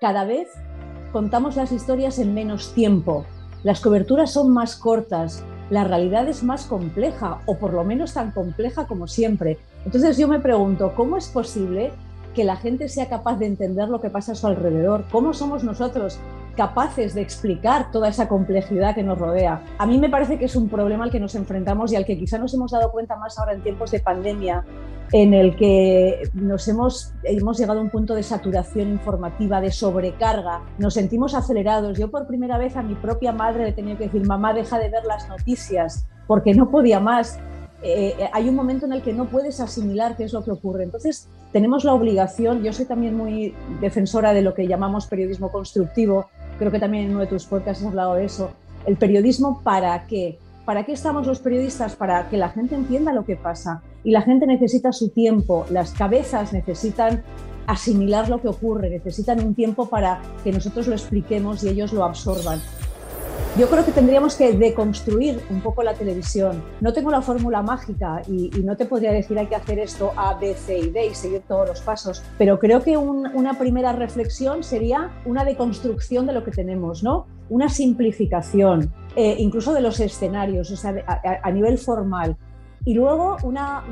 cada vez contamos las historias en menos tiempo, las coberturas son más cortas, la realidad es más compleja o por lo menos tan compleja como siempre. Entonces yo me pregunto, ¿cómo es posible que la gente sea capaz de entender lo que pasa a su alrededor? ¿Cómo somos nosotros capaces de explicar toda esa complejidad que nos rodea. A mí me parece que es un problema al que nos enfrentamos y al que quizá nos hemos dado cuenta más ahora en tiempos de pandemia, en el que nos hemos, hemos llegado a un punto de saturación informativa, de sobrecarga, nos sentimos acelerados. Yo por primera vez a mi propia madre le tenía que decir, mamá, deja de ver las noticias, porque no podía más. Eh, hay un momento en el que no puedes asimilar qué es lo que ocurre. Entonces, tenemos la obligación, yo soy también muy defensora de lo que llamamos periodismo constructivo, creo que también en uno de tus podcasts has hablado de eso, el periodismo para qué. ¿Para qué estamos los periodistas? Para que la gente entienda lo que pasa. Y la gente necesita su tiempo, las cabezas necesitan asimilar lo que ocurre, necesitan un tiempo para que nosotros lo expliquemos y ellos lo absorban. Yo creo que tendríamos que deconstruir un poco la televisión. No tengo la fórmula mágica y, no te podría decir hay que hacer esto A, B, C y D y seguir todos los pasos, pero creo que una primera reflexión sería una deconstrucción de lo que tenemos, ¿no? Una simplificación, eh, incluso de los escenarios, o sea, a, nivel formal. Y luego una,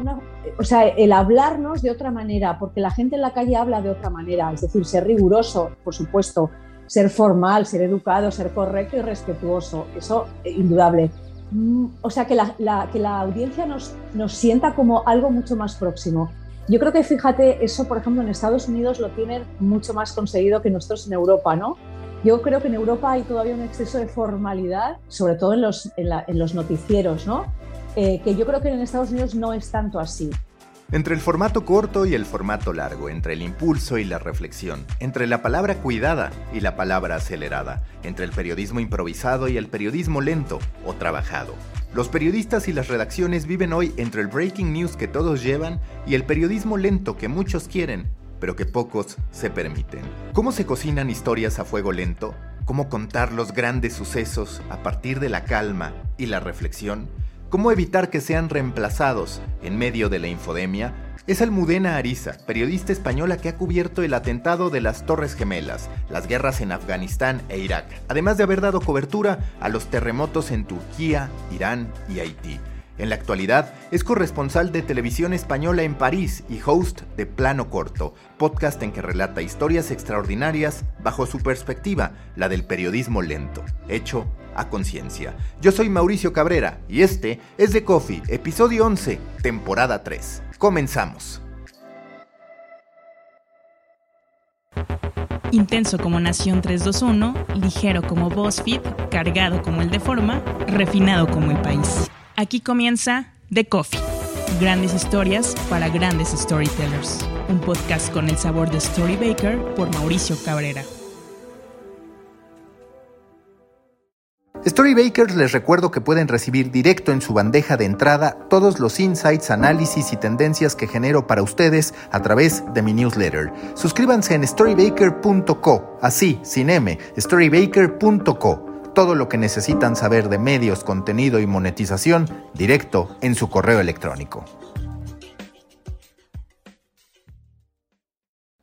o sea, el hablarnos de otra manera, porque la gente en la calle habla de otra manera, es decir, ser riguroso, por supuesto, ser formal, ser educado, ser correcto y respetuoso, eso es eh, indudable. Mm, o sea, que la, que la audiencia nos, nos sienta como algo mucho más próximo. Yo creo que, fíjate, eso, por ejemplo, en Estados Unidos lo tienen mucho más conseguido que nosotros en Europa, ¿no? Yo creo que en Europa hay todavía un exceso de formalidad, sobre todo en los, en, los noticieros, ¿no? Eh, que yo creo que en Estados Unidos no es tanto así. Entre el formato corto y el formato largo, entre el impulso y la reflexión, entre la palabra cuidada y la palabra acelerada, entre el periodismo improvisado y el periodismo lento o trabajado. Los periodistas y las redacciones viven hoy entre el breaking news que todos llevan y el periodismo lento que muchos quieren, pero que pocos se permiten. ¿Cómo se cocinan historias a fuego lento? ¿Cómo contar los grandes sucesos a partir de la calma y la reflexión? Cómo evitar que sean reemplazados en medio de la infodemia, es Almudena Ariza, periodista española que ha cubierto el atentado de las Torres Gemelas, las guerras en Afganistán e Irak, además de haber dado cobertura a los terremotos en Turquía, Irán y Haití. En la actualidad es corresponsal de televisión española en París y host de Plano Corto, podcast en que relata historias extraordinarias bajo su perspectiva, la del periodismo lento, hecho a conciencia. Yo soy Mauricio Cabrera y este es The Coffee, episodio 11, temporada 3. Comenzamos. Intenso como Nación 321, ligero como BuzzFeed, cargado como el de forma, refinado como el país. Aquí comienza The Coffee. Grandes historias para grandes storytellers. Un podcast con el sabor de Storybaker por Mauricio Cabrera. Storybakers les recuerdo que pueden recibir directo en su bandeja de entrada todos los insights, análisis y tendencias que genero para ustedes a través de mi newsletter. Suscríbanse en storybaker.co, así, sin M, storybaker.co todo lo que necesitan saber de medios, contenido y monetización directo en su correo electrónico.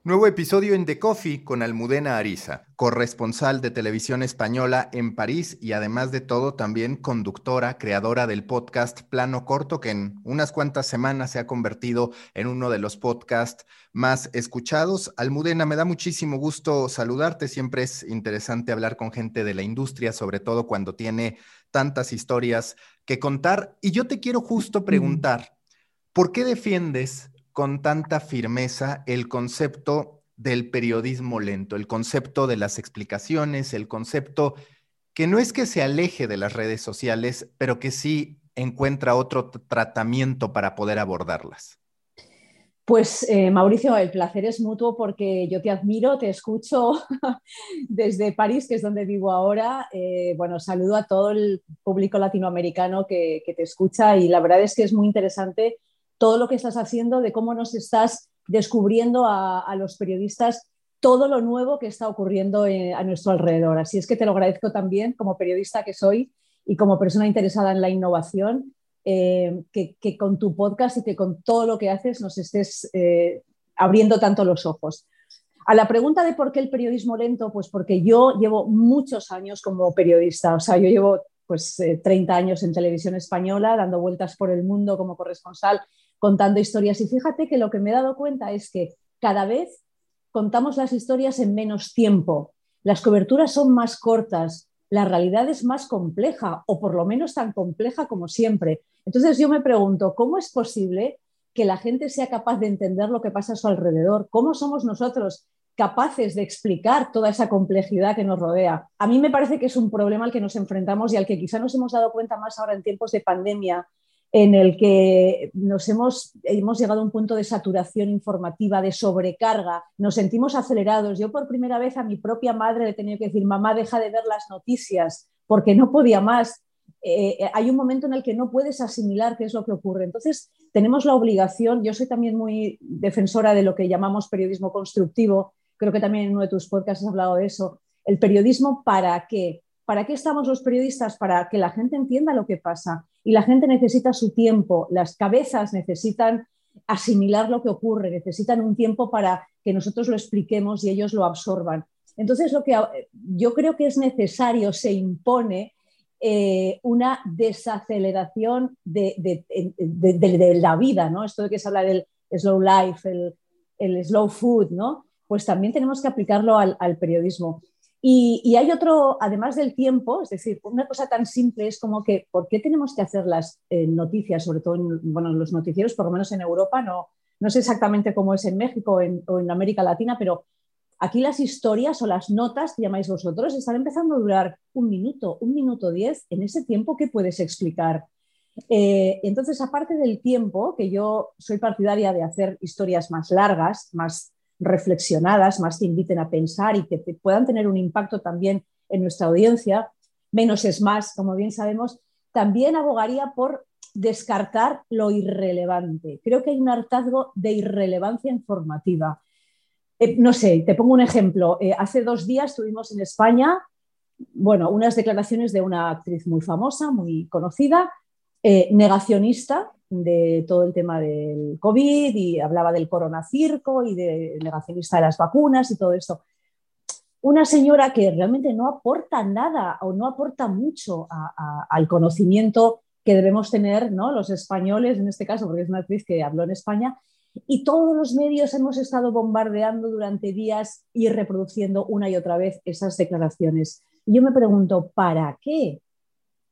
Nuevo episodio en The Coffee con Almudena Ariza, corresponsal de televisión española en París y además de todo también conductora, creadora del podcast Plano Corto, que en unas cuantas semanas se ha convertido en uno de los podcasts más escuchados. Almudena, me da muchísimo gusto saludarte, siempre es interesante hablar con gente de la industria, sobre todo cuando tiene tantas historias que contar. Y yo te quiero justo preguntar, ¿por qué defiendes con tanta firmeza el concepto del periodismo lento, el concepto de las explicaciones, el concepto que no es que se aleje de las redes sociales, pero que sí encuentra otro tratamiento para poder abordarlas. Pues eh, Mauricio, el placer es mutuo porque yo te admiro, te escucho desde París, que es donde vivo ahora. Eh, bueno, saludo a todo el público latinoamericano que, que, te escucha y la verdad es que es muy interesante todo lo que estás haciendo, de cómo nos estás descubriendo a, los periodistas todo lo nuevo que está ocurriendo eh, a nuestro alrededor. Así es que te lo agradezco también como periodista que soy y como persona interesada en la innovación, eh, que, con tu podcast y que con todo lo que haces nos estés eh, abriendo tanto los ojos. A la pregunta de por qué el periodismo lento, pues porque yo llevo muchos años como periodista, o sea, yo llevo pues 30 eh, años en televisión española, dando vueltas por el mundo como corresponsal, contando historias. Y fíjate que lo que me he dado cuenta es que cada vez contamos las historias en menos tiempo, las coberturas son más cortas, la realidad es más compleja, o por lo menos tan compleja como siempre. Entonces yo me pregunto, ¿cómo es posible que la gente sea capaz de entender lo que pasa a su alrededor? ¿Cómo somos nosotros capaces de explicar toda esa complejidad que nos rodea? A mí me parece que es un problema al que nos enfrentamos y al que quizá nos hemos dado cuenta más ahora en tiempos de pandemia, en el que nos hemos, hemos llegado a un punto de saturación informativa, de sobrecarga, nos sentimos acelerados. Yo por primera vez a mi propia madre le he tenido que decir, mamá, deja de ver las noticias, porque no podía más. Eh, eh, hay un momento en el que no puedes asimilar qué es lo que ocurre. Entonces, tenemos la obligación, yo soy también muy defensora de lo que llamamos periodismo constructivo, creo que también en uno de tus podcasts has hablado de eso. El periodismo para qué? ¿Para qué estamos los periodistas? Para que la gente entienda lo que pasa. Y la gente necesita su tiempo, las cabezas necesitan asimilar lo que ocurre, necesitan un tiempo para que nosotros lo expliquemos y ellos lo absorban. Entonces, lo que yo creo que es necesario, se impone eh, una desaceleración de, la vida, ¿no? Esto de que se habla del slow life, el, slow food, ¿no? Pues también tenemos que aplicarlo al periodismo. Y, hay otro, además del tiempo, es decir, una cosa tan simple es como que, ¿por qué tenemos que hacer las eh, noticias, sobre todo en bueno, los noticieros, por lo menos en Europa, no, no sé exactamente cómo es en México o en América Latina, pero aquí las historias o las notas que llamáis vosotros están empezando a durar un minuto, un minuto diez. En ese tiempo, ¿qué puedes explicar? Eh, entonces, aparte del tiempo, que yo soy partidaria de hacer historias más largas, más reflexionadas, más que inviten a pensar y que puedan tener un impacto también en nuestra audiencia. Menos es más, como bien sabemos. También abogaría por descartar lo irrelevante. Creo que hay un hartazgo de irrelevancia informativa. Eh, no sé, te pongo un ejemplo. Eh, hace dos días tuvimos en España, bueno, unas declaraciones de una actriz muy famosa, muy conocida, eh, negacionista, de todo el tema del COVID y hablaba del coronacirco y de negacionista de las vacunas y todo esto. Una señora que realmente no aporta nada o no aporta mucho al conocimiento que debemos tener ¿no? los españoles, en este caso, porque es una actriz que habló en España, y todos los medios hemos estado bombardeando durante días y reproduciendo una y otra vez esas declaraciones. Y yo me pregunto, ¿para qué?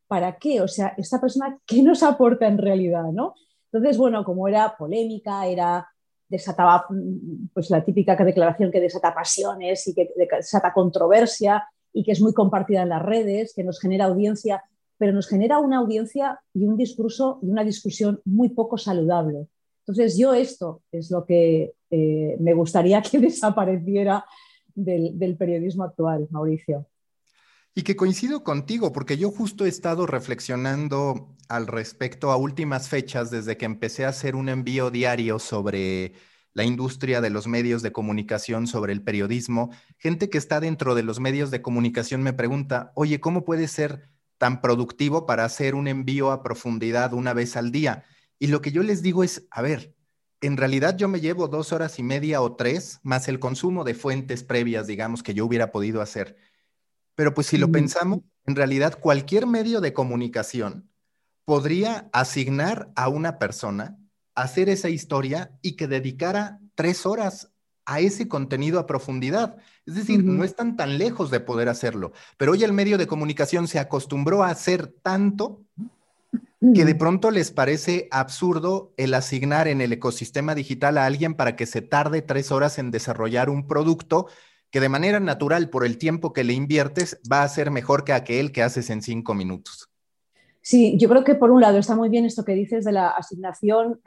¿Para qué? O sea, esta persona, ¿qué nos aporta en realidad? ¿no? Entonces, bueno, como era polémica, era desataba pues la típica declaración que desata pasiones y que desata controversia y que es muy compartida en las redes, que nos genera audiencia, pero nos genera una audiencia y un discurso y una discusión muy poco saludable. Entonces yo esto es lo que eh, me gustaría que desapareciera del periodismo actual, Mauricio. Y que coincido contigo, porque yo justo he estado reflexionando al respecto a últimas fechas desde que empecé a hacer un envío diario sobre la industria de los medios de comunicación, sobre el periodismo. Gente que está dentro de los medios de comunicación me pregunta, oye, ¿cómo puede ser tan productivo para hacer un envío a profundidad una vez al día? Y lo que yo les digo es, a ver, en realidad yo me llevo dos horas y media o tres, más el consumo de fuentes previas, digamos, que yo hubiera podido hacer pero pues si lo pensamos, en realidad cualquier medio de comunicación podría asignar a una persona a hacer esa historia y que dedicara tres horas a ese contenido a profundidad. Es decir, no están tan lejos de poder hacerlo, pero hoy el medio de comunicación se acostumbró a hacer tanto que de pronto les parece absurdo el asignar en el ecosistema digital a alguien para que se tarde tres horas en desarrollar un producto que de manera natural, por el tiempo que le inviertes, va a ser mejor que aquel que haces en cinco minutos. Sí, yo creo que por un lado está muy bien esto que dices de la asignación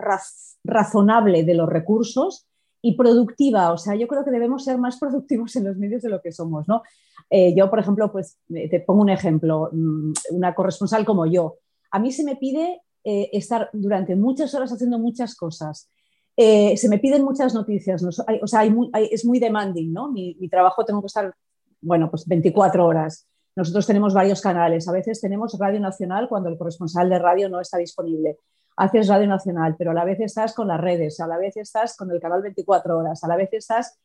razonable de los recursos y productiva. O sea, yo creo que debemos ser más productivos en los medios de lo que somos, ¿no? Eh, yo, por ejemplo, pues te pongo un ejemplo, mm, una corresponsal como yo. A mí se me pide eh, estar durante muchas horas haciendo muchas cosas. Eh, se me piden muchas noticias, o sea, es muy demanding, ¿no? Mi, trabajo tengo que estar, bueno, pues 24 horas. Nosotros tenemos varios canales, a veces tenemos Radio Nacional cuando el corresponsal de radio no está disponible. Haces Radio Nacional, pero a la vez estás con las redes, a la vez estás con el canal 24 horas, a la vez estás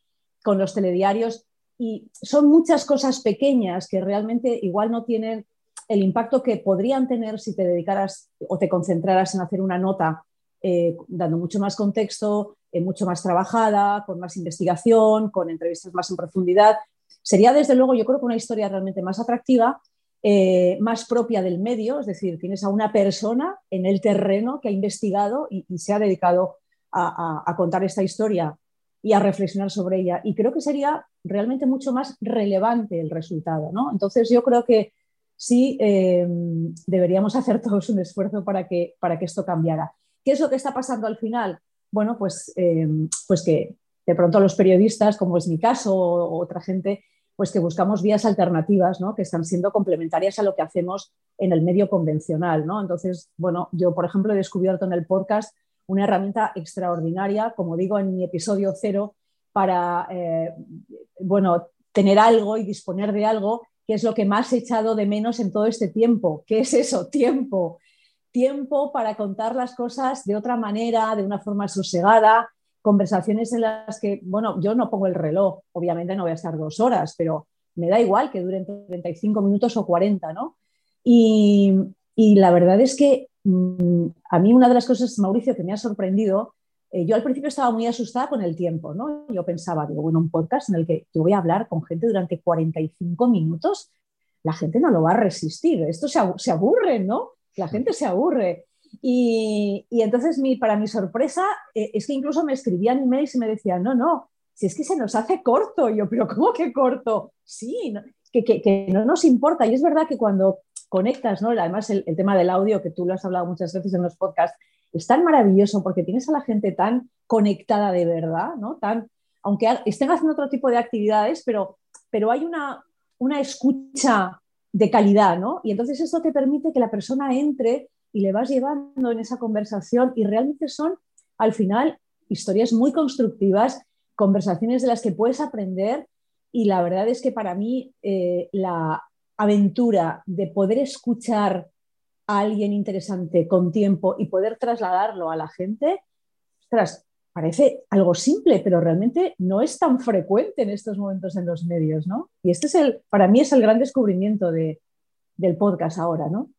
con los telediarios. Y son muchas cosas pequeñas que realmente igual no tienen el impacto que podrían tener si te dedicaras o te concentraras en hacer una nota eh, dando mucho más contexto, eh, mucho más trabajada, con más investigación, con entrevistas más en profundidad. Sería desde luego, yo creo que una historia realmente más atractiva, eh, más propia del medio, es decir, tienes a una persona en el terreno que ha investigado y, se ha dedicado a, contar esta historia y a reflexionar sobre ella. Y creo que sería realmente mucho más relevante el resultado. ¿no? Entonces yo creo que sí deberíamos hacer todos un esfuerzo para que, para que esto cambiara. ¿Qué es lo que está pasando al final? Bueno, pues, eh, pues que de pronto los periodistas, como es mi caso, o otra gente, pues que buscamos vías alternativas, ¿no? que están siendo complementarias a lo que hacemos en el medio convencional. ¿no? Entonces, bueno, yo, por ejemplo, he descubierto en el podcast una herramienta extraordinaria, como digo en mi episodio cero, para, eh, bueno, tener algo y disponer de algo que es lo que más he echado de menos en todo este tiempo. ¿Qué es eso? Tiempo tiempo para contar las cosas de otra manera, de una forma sosegada, conversaciones en las que, bueno, yo no pongo el reloj, obviamente no voy a estar dos horas, pero me da igual que duren 35 minutos o 40, ¿no? Y, la verdad es que mm, a mí una de las cosas, Mauricio, que me ha sorprendido, eh, yo al principio estaba muy asustada con el tiempo, ¿no? Yo pensaba, digo, bueno, un podcast en el que yo voy a hablar con gente durante 45 minutos, la gente no lo va a resistir, esto se, se aburre, ¿no? La gente se aburre. Y, entonces, mi, para mi sorpresa, eh, es que incluso me escribían emails y me decían, no, no, si es que se nos hace corto. yo, pero ¿cómo que corto? Sí, que, no nos importa. Y es verdad que cuando conectas, ¿no? además el, tema del audio, que tú lo has hablado muchas veces en los podcasts, es tan maravilloso porque tienes a la gente tan conectada de verdad, ¿no? Tan, aunque estén haciendo otro tipo de actividades, pero, pero hay una, una escucha de calidad, ¿no? Y entonces esto te permite que la persona entre y le vas llevando en esa conversación y realmente son, al final, historias muy constructivas, conversaciones de las que puedes aprender y la verdad es que para mí eh, la aventura de poder escuchar a alguien interesante con tiempo y poder trasladarlo a la gente, ostras, parece algo simple, pero realmente no es tan frecuente en estos momentos en los medios, ¿no? Y este es el, para mí es el gran descubrimiento de, del podcast ahora, ¿no?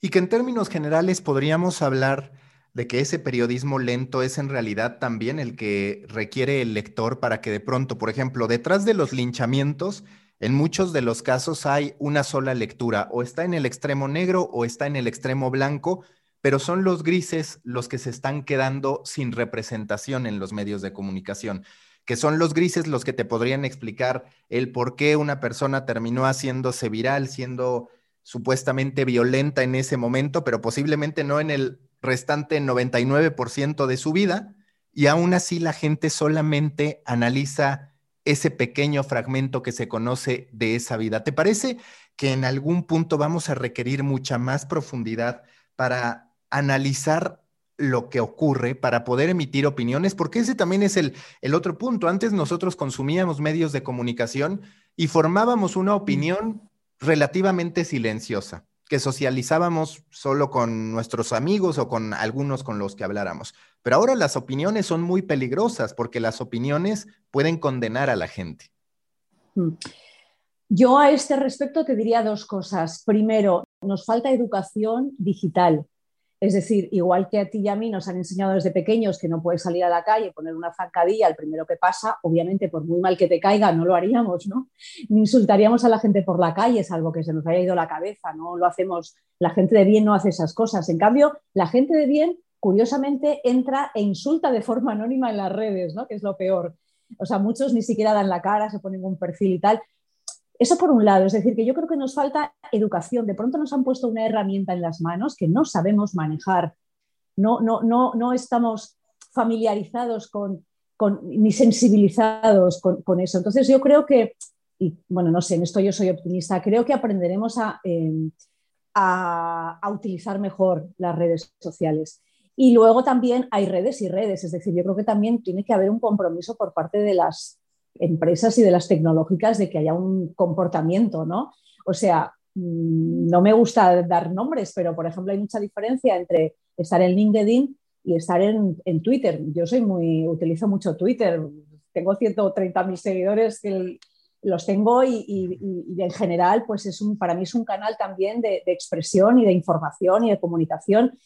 Y que en términos generales podríamos hablar de que ese periodismo lento es en realidad también el que requiere el lector para que de pronto, por ejemplo, detrás de los linchamientos, en muchos de los casos hay una sola lectura, o está en el extremo negro o está en el extremo blanco, pero son los grises los que se están quedando sin representación en los medios de comunicación, que son los grises los que te podrían explicar el por qué una persona terminó haciéndose viral, siendo supuestamente violenta en ese momento, pero posiblemente no en el restante 99% de su vida, y aún así la gente solamente analiza ese pequeño fragmento que se conoce de esa vida. ¿Te parece que en algún punto vamos a requerir mucha más profundidad para analizar lo que ocurre para poder emitir opiniones, porque ese también es el, el, otro punto. Antes nosotros consumíamos medios de comunicación y formábamos una opinión relativamente silenciosa, que socializábamos solo con nuestros amigos o con algunos con los que habláramos. Pero ahora las opiniones son muy peligrosas porque las opiniones pueden condenar a la gente. Mm. Yo a este respecto te diría dos cosas. Primero, nos falta educación digital es decir, igual que a ti y a mí nos han enseñado desde pequeños que no puedes salir a la calle, poner una zancadilla al primero que pasa, obviamente por muy mal que te caiga no lo haríamos, ¿no? Ni insultaríamos a la gente por la calle, salvo que se nos haya ido la cabeza, no lo hacemos, la gente de bien no hace esas cosas. En cambio, la gente de bien, curiosamente, entra e insulta de forma anónima en las redes, ¿no? Que es lo peor. O sea, muchos ni siquiera dan la cara, se ponen un perfil y tal. Eso por un lado, es decir, que yo creo que nos falta educación. De pronto nos han puesto una herramienta en las manos que no sabemos manejar. No, no, no, no estamos familiarizados con, ni sensibilizados con, eso. Entonces yo creo que, y bueno, no sé, en esto yo soy optimista, creo que aprenderemos em, a, a utilizar mejor las redes sociales. Y luego también hay redes y redes, es decir, yo creo que también tiene que haber un compromiso por parte de las empresas y de las tecnológicas de que haya un comportamiento, ¿no? O sea, mm, no me gusta dar nombres, pero por ejemplo hay mucha diferencia entre estar en LinkedIn y estar en, Twitter. Yo soy muy, utilizo mucho Twitter, tengo 130.000 seguidores que los tengo y, en general, pues es un, para mí es un canal también de, expresión y de información y de comunicación.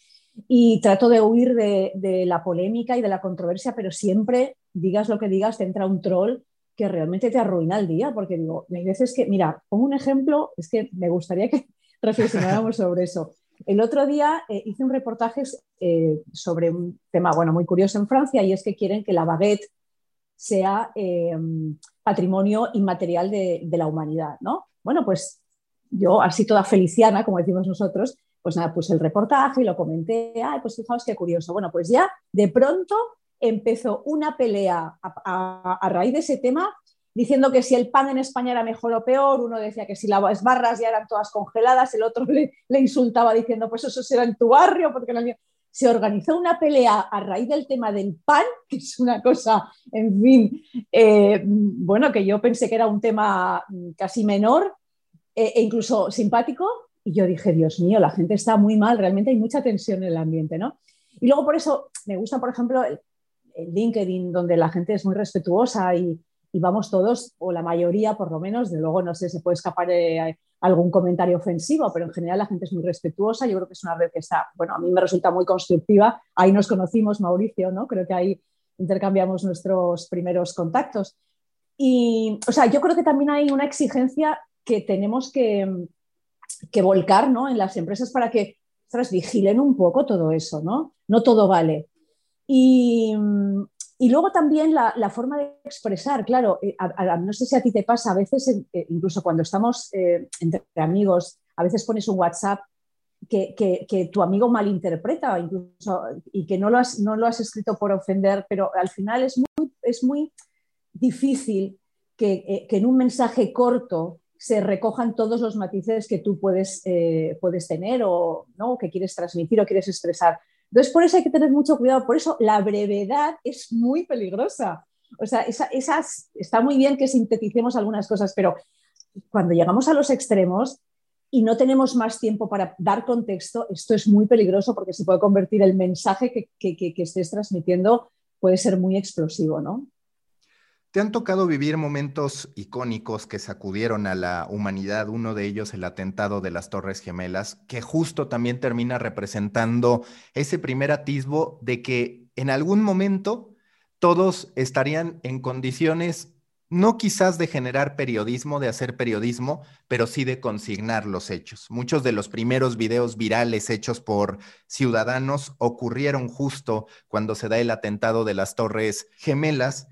Y trato de huir de, de, la polémica y de la controversia, pero siempre, digas lo que digas, te entra un troll que realmente te arruina el día, porque digo, hay veces que, mira, pongo un ejemplo, es que me gustaría que reflexionáramos sobre eso. El otro día eh, hice un reportaje eh, sobre un tema bueno, muy curioso en Francia y es que quieren que la baguette sea eh, patrimonio inmaterial de, la humanidad, ¿no? Bueno, pues yo, así toda feliciana, como decimos nosotros, pues nada, puse el reportaje y lo comenté, ay, pues fijaos qué curioso. Bueno, pues ya de pronto empezó una pelea a raíz de ese tema diciendo que si el pan en España era mejor o peor, uno decía que si las barras ya eran todas congeladas, el otro le, insultaba diciendo, pues eso será en tu barrio, porque se organizó una pelea a raíz del tema del pan, que es una cosa, en fin, eh, bueno, que yo pensé que era un tema casi menor eh, e incluso simpático, y yo dije, Dios mío, la gente está muy mal, realmente hay mucha tensión en el ambiente, ¿no? Y luego por eso me gusta, por ejemplo, el LinkedIn, donde la gente es muy respetuosa y, vamos todos, o la mayoría por lo menos, de luego no sé, se puede escapar de algún comentario ofensivo, pero en general la gente es muy respetuosa, yo creo que es una red que está, bueno, a mí me resulta muy constructiva, ahí nos conocimos, Mauricio, ¿no? Creo que ahí intercambiamos nuestros primeros contactos. Y, o sea, yo creo que también hay una exigencia que tenemos que, que volcar, ¿no? En las empresas para que, ostras, vigilen un poco todo eso, ¿no? No todo vale. Y, y luego también la, forma de expresar, claro, eh, no sé si a ti te pasa, a veces, eh, incluso cuando estamos eh, entre amigos, a veces pones un WhatsApp que, tu amigo malinterpreta incluso, y que no lo, has, no lo has escrito por ofender, pero al final es muy, es muy difícil que, en un mensaje corto se recojan todos los matices que tú puedes, puedes tener o ¿no? que quieres transmitir o quieres expresar. Entonces, por eso hay que tener mucho cuidado. Por eso la brevedad es muy peligrosa. O sea, esas, está muy bien que sinteticemos algunas cosas, pero cuando llegamos a los extremos y no tenemos más tiempo para dar contexto, esto es muy peligroso porque se puede convertir el mensaje que, que estés transmitiendo, puede ser muy explosivo, ¿no? ¿Te han tocado vivir momentos icónicos que sacudieron a la humanidad? Uno de ellos, el atentado de las Torres Gemelas, que justo también termina representando ese primer atisbo de que en algún momento todos estarían en condiciones, no quizás de generar periodismo, de hacer periodismo, pero sí de consignar los hechos. Muchos de los primeros videos virales hechos por ciudadanos ocurrieron justo cuando se da el atentado de las Torres Gemelas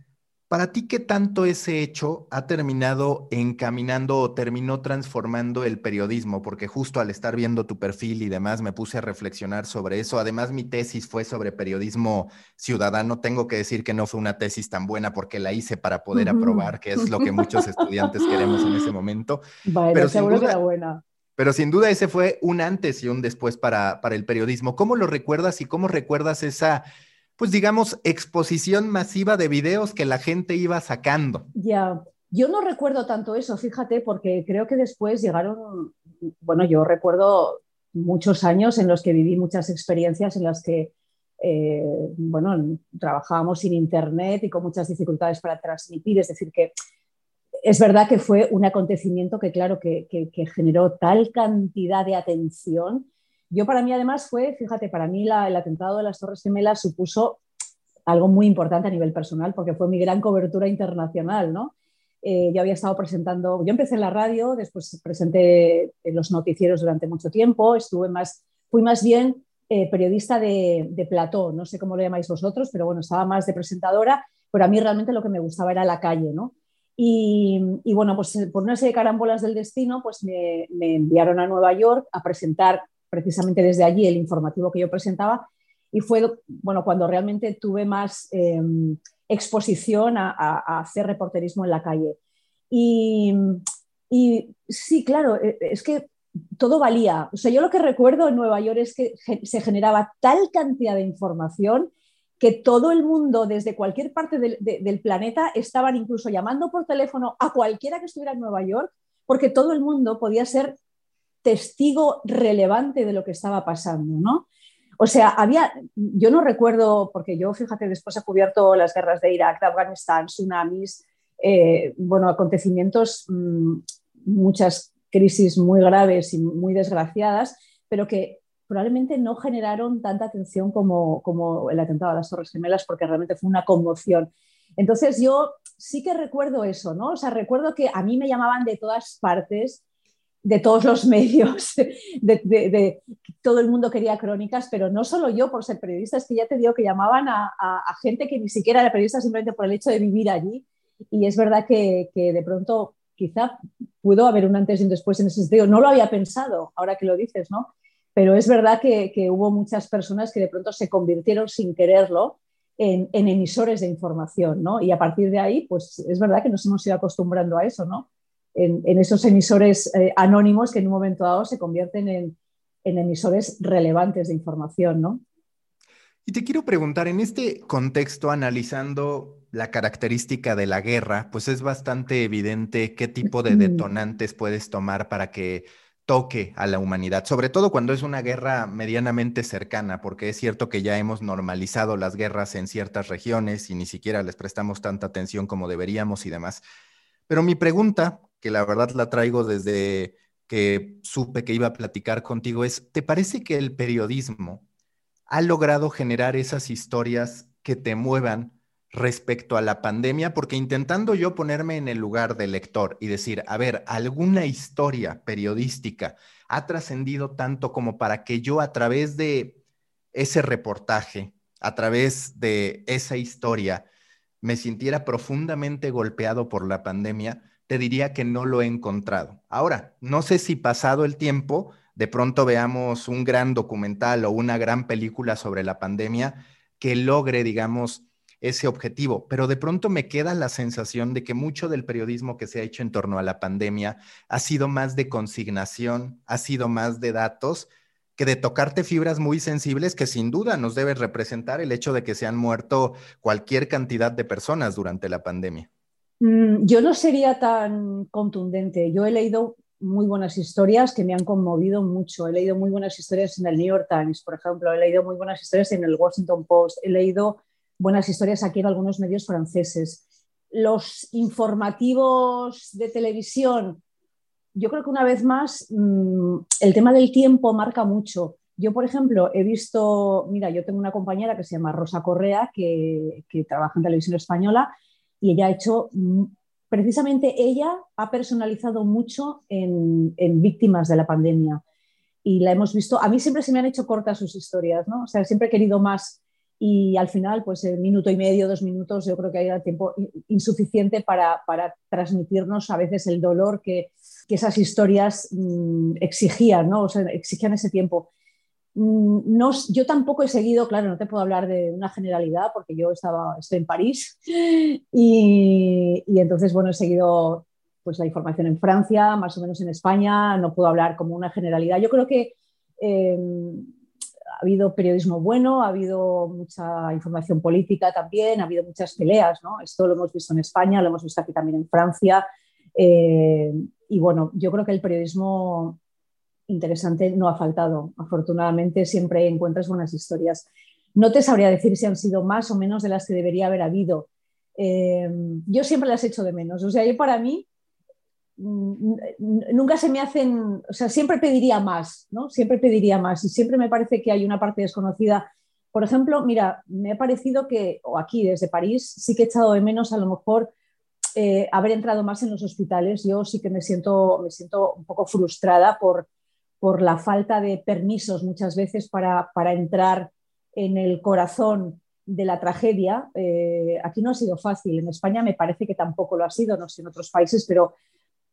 para ti, ¿qué tanto ese hecho ha terminado encaminando o terminó transformando el periodismo? Porque justo al estar viendo tu perfil y demás me puse a reflexionar sobre eso. Además, mi tesis fue sobre periodismo ciudadano. Tengo que decir que no fue una tesis tan buena porque la hice para poder aprobar, que es lo que muchos estudiantes queremos en ese momento. pero seguro que era buena. Pero sin duda ese fue un antes y un después para, para el periodismo. ¿Cómo lo recuerdas y cómo recuerdas esa pues digamos, exposición masiva de videos que la gente iba sacando. Ya, yo no recuerdo tanto eso, fíjate, porque creo que después llegaron, bueno, yo recuerdo muchos años en los que viví muchas experiencias en las que, eh, bueno, trabajábamos sin internet y con muchas dificultades para transmitir, es decir, que es verdad que fue un acontecimiento que, claro, que generó tal cantidad de atención yo para mí además fue, fíjate, para mí el atentado de las Torres Gemelas supuso algo muy importante a nivel personal porque fue mi gran cobertura internacional, ¿no? Eh, yo había estado presentando, yo empecé en la radio, después presenté en los noticieros durante mucho tiempo, estuve más, fui más bien eh, periodista de, de, plató, no sé cómo lo llamáis vosotros, pero bueno, estaba más de presentadora, pero a mí realmente lo que me gustaba era la calle, ¿no? Y, y bueno, pues por una serie de carambolas del destino, pues me, me enviaron a Nueva York a presentar precisamente desde allí el informativo que yo presentaba y fue bueno, cuando realmente tuve más em, exposición a, hacer reporterismo en la calle. Y, sí, claro, e, es que todo valía. O sea, yo lo que recuerdo en Nueva York es que se generaba tal cantidad de información que todo el mundo, desde cualquier parte del planeta, estaban incluso llamando por teléfono a cualquiera que estuviera en Nueva York, porque todo el mundo podía ser testigo relevante de lo que estaba pasando, ¿no? O sea, había, yo no recuerdo, porque yo, fíjate, después he cubierto las guerras de Irak, de Afganistán, tsunamis, eh, bueno, acontecimientos, mm, muchas crisis muy graves y muy desgraciadas, pero que probablemente no generaron tanta atención como, como el atentado a las Torres Gemelas, porque realmente fue una conmoción. Entonces yo sí que recuerdo eso, ¿no? O sea, recuerdo que a mí me llamaban de todas partes, de todos los medios, de, todo el mundo quería crónicas, pero no solo yo por ser periodista, es que ya te digo que llamaban a, gente que ni siquiera era periodista simplemente por el hecho de vivir allí. Y es verdad que, que de pronto quizá pudo haber un antes y un después en ese sentido. No lo había pensado, ahora que lo dices, ¿no? pero es verdad que, hubo muchas personas que de pronto se convirtieron sin quererlo en, emisores de información, ¿no? Y a partir de ahí, pues es verdad que nos hemos ido acostumbrando a eso, ¿no? En, esos emisores eh, anónimos que en un momento dado se convierten en, emisores relevantes de información, ¿no? Y te quiero preguntar, en este contexto, analizando la característica de la guerra, pues es bastante evidente qué tipo de detonantes puedes tomar para que toque a la humanidad, sobre todo cuando es una guerra medianamente cercana, porque es cierto que ya hemos normalizado las guerras en ciertas regiones y ni siquiera les prestamos tanta atención como deberíamos y demás. Pero mi pregunta, que la verdad la traigo desde que supe que iba a platicar contigo, es, ¿te parece que el periodismo ha logrado generar esas historias que te muevan respecto a la pandemia, porque intentando yo ponerme en el lugar del lector y decir, a ver, alguna historia periodística ha trascendido tanto como para que yo a través de ese reportaje, a través de esa historia, me sintiera profundamente golpeado por la pandemia, te diría que no lo he encontrado. Ahora, no sé si pasado el tiempo, de pronto veamos un gran documental o una gran película sobre la pandemia que logre, digamos, ese objetivo, pero de pronto me queda la sensación de que mucho del periodismo que se ha hecho en torno a la pandemia ha sido más de consignación, ha sido más de datos que de tocarte fibras muy sensibles que sin duda nos debe representar el hecho de que se han muerto cualquier cantidad de personas durante la pandemia. Mm, yo no sería tan contundente. Yo he leído muy buenas historias que me han conmovido mucho. He leído muy buenas historias en el New York Times, por ejemplo. He leído muy buenas historias en el Washington Post. He leído buenas historias aquí en algunos medios franceses. Los informativos de televisión, yo creo que una vez más mm, el tema del tiempo marca mucho. Yo, por ejemplo, he visto, mira, yo tengo una compañera que se llama Rosa Correa, que, trabaja en televisión española, y ella ha hecho, mm, precisamente ella ha personalizado mucho en, víctimas de la pandemia. Y la hemos visto, a mí siempre se me han hecho cortas sus historias, ¿no? O sea, siempre he querido más y al final, pues el minuto y medio, dos minutos, yo creo que hay tiempo insuficiente para, para transmitirnos a veces el dolor que, que esas historias mm, exigían, ¿no? O sea, exigían ese tiempo. Mm, no, yo tampoco he seguido, claro, no te puedo hablar de una generalidad porque yo estaba, estoy en París y, y entonces, bueno, he seguido pues la información en Francia, más o menos en España, no puedo hablar como una generalidad. Yo creo que eh, ha habido periodismo bueno, ha habido mucha información política también, ha habido muchas peleas, ¿no? Esto lo hemos visto en España, lo hemos visto aquí también en Francia. Eh, y bueno, yo creo que el periodismo interesante no ha faltado. Afortunadamente siempre encuentras buenas historias. No te sabría decir si han sido más o menos de las que debería haber habido. Eh, yo siempre las echo de menos. O sea, yo para mí Mm, nunca se me hacen, o sea, siempre pediría más, ¿no? Siempre pediría más y siempre me parece que hay una parte desconocida. Por ejemplo, mira, me ha parecido que, o aquí desde París, sí que he echado de menos a lo mejor eh, haber entrado más en los hospitales. Yo sí que me siento, me siento un poco frustrada por, por la falta de permisos muchas veces para, para entrar en el corazón de la tragedia. Eh, aquí no ha sido fácil. En España me parece que tampoco lo ha sido, no sé en otros países, pero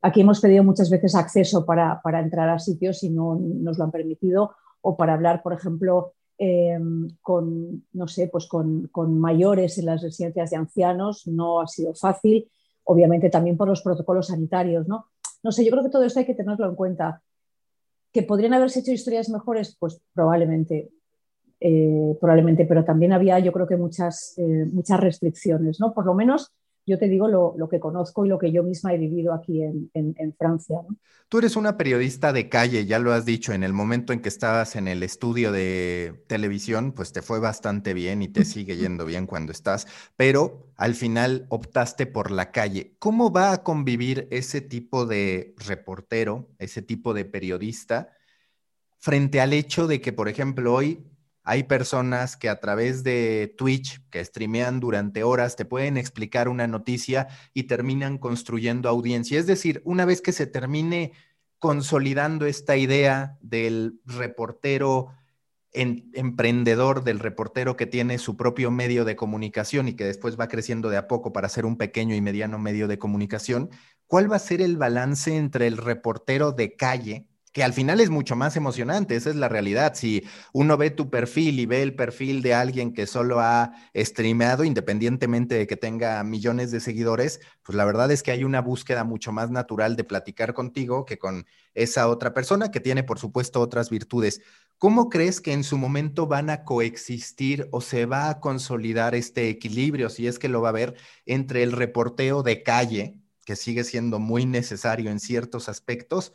Aquí hemos pedido muchas veces acceso para, entrar a sitios y no nos lo han permitido, o para hablar, por ejemplo, eh, con, no sé, pues con, mayores en las residencias de ancianos, no ha sido fácil, obviamente también por los protocolos sanitarios, ¿no? No sé, yo creo que todo esto hay que tenerlo en cuenta. ¿Que podrían haberse hecho historias mejores? Pues probablemente, eh, probablemente, pero también había yo creo que muchas, eh, muchas restricciones, ¿no? Por lo menos yo te digo lo, que conozco y lo que yo misma he vivido aquí en, Francia. Tú eres una periodista de calle, ya lo has dicho, en el momento en que estabas en el estudio de televisión, pues te fue bastante bien y te sigue yendo bien cuando estás, pero al final optaste por la calle. ¿Cómo va a convivir ese tipo de reportero, ese tipo de periodista, frente al hecho de que, por ejemplo, hoy hay personas que a través de Twitch, que streamean durante horas, te pueden explicar una noticia y terminan construyendo audiencia. Es decir, una vez que se termine consolidando esta idea del reportero emprendedor, del reportero que tiene su propio medio de comunicación y que después va creciendo de a poco para ser un pequeño y mediano medio de comunicación, ¿cuál va a ser el balance entre el reportero de calle, que al final es mucho más emocionante, esa es la realidad. Si uno ve tu perfil y ve el perfil de alguien que solo ha streameado, independientemente de que tenga millones de seguidores, pues la verdad es que hay una búsqueda mucho más natural de platicar contigo que con esa otra persona que tiene, por supuesto, otras virtudes. ¿Cómo crees que en su momento van a coexistir o se va a consolidar este equilibrio, si es que lo va a haber, entre el reporteo de calle, que sigue siendo muy necesario en ciertos aspectos,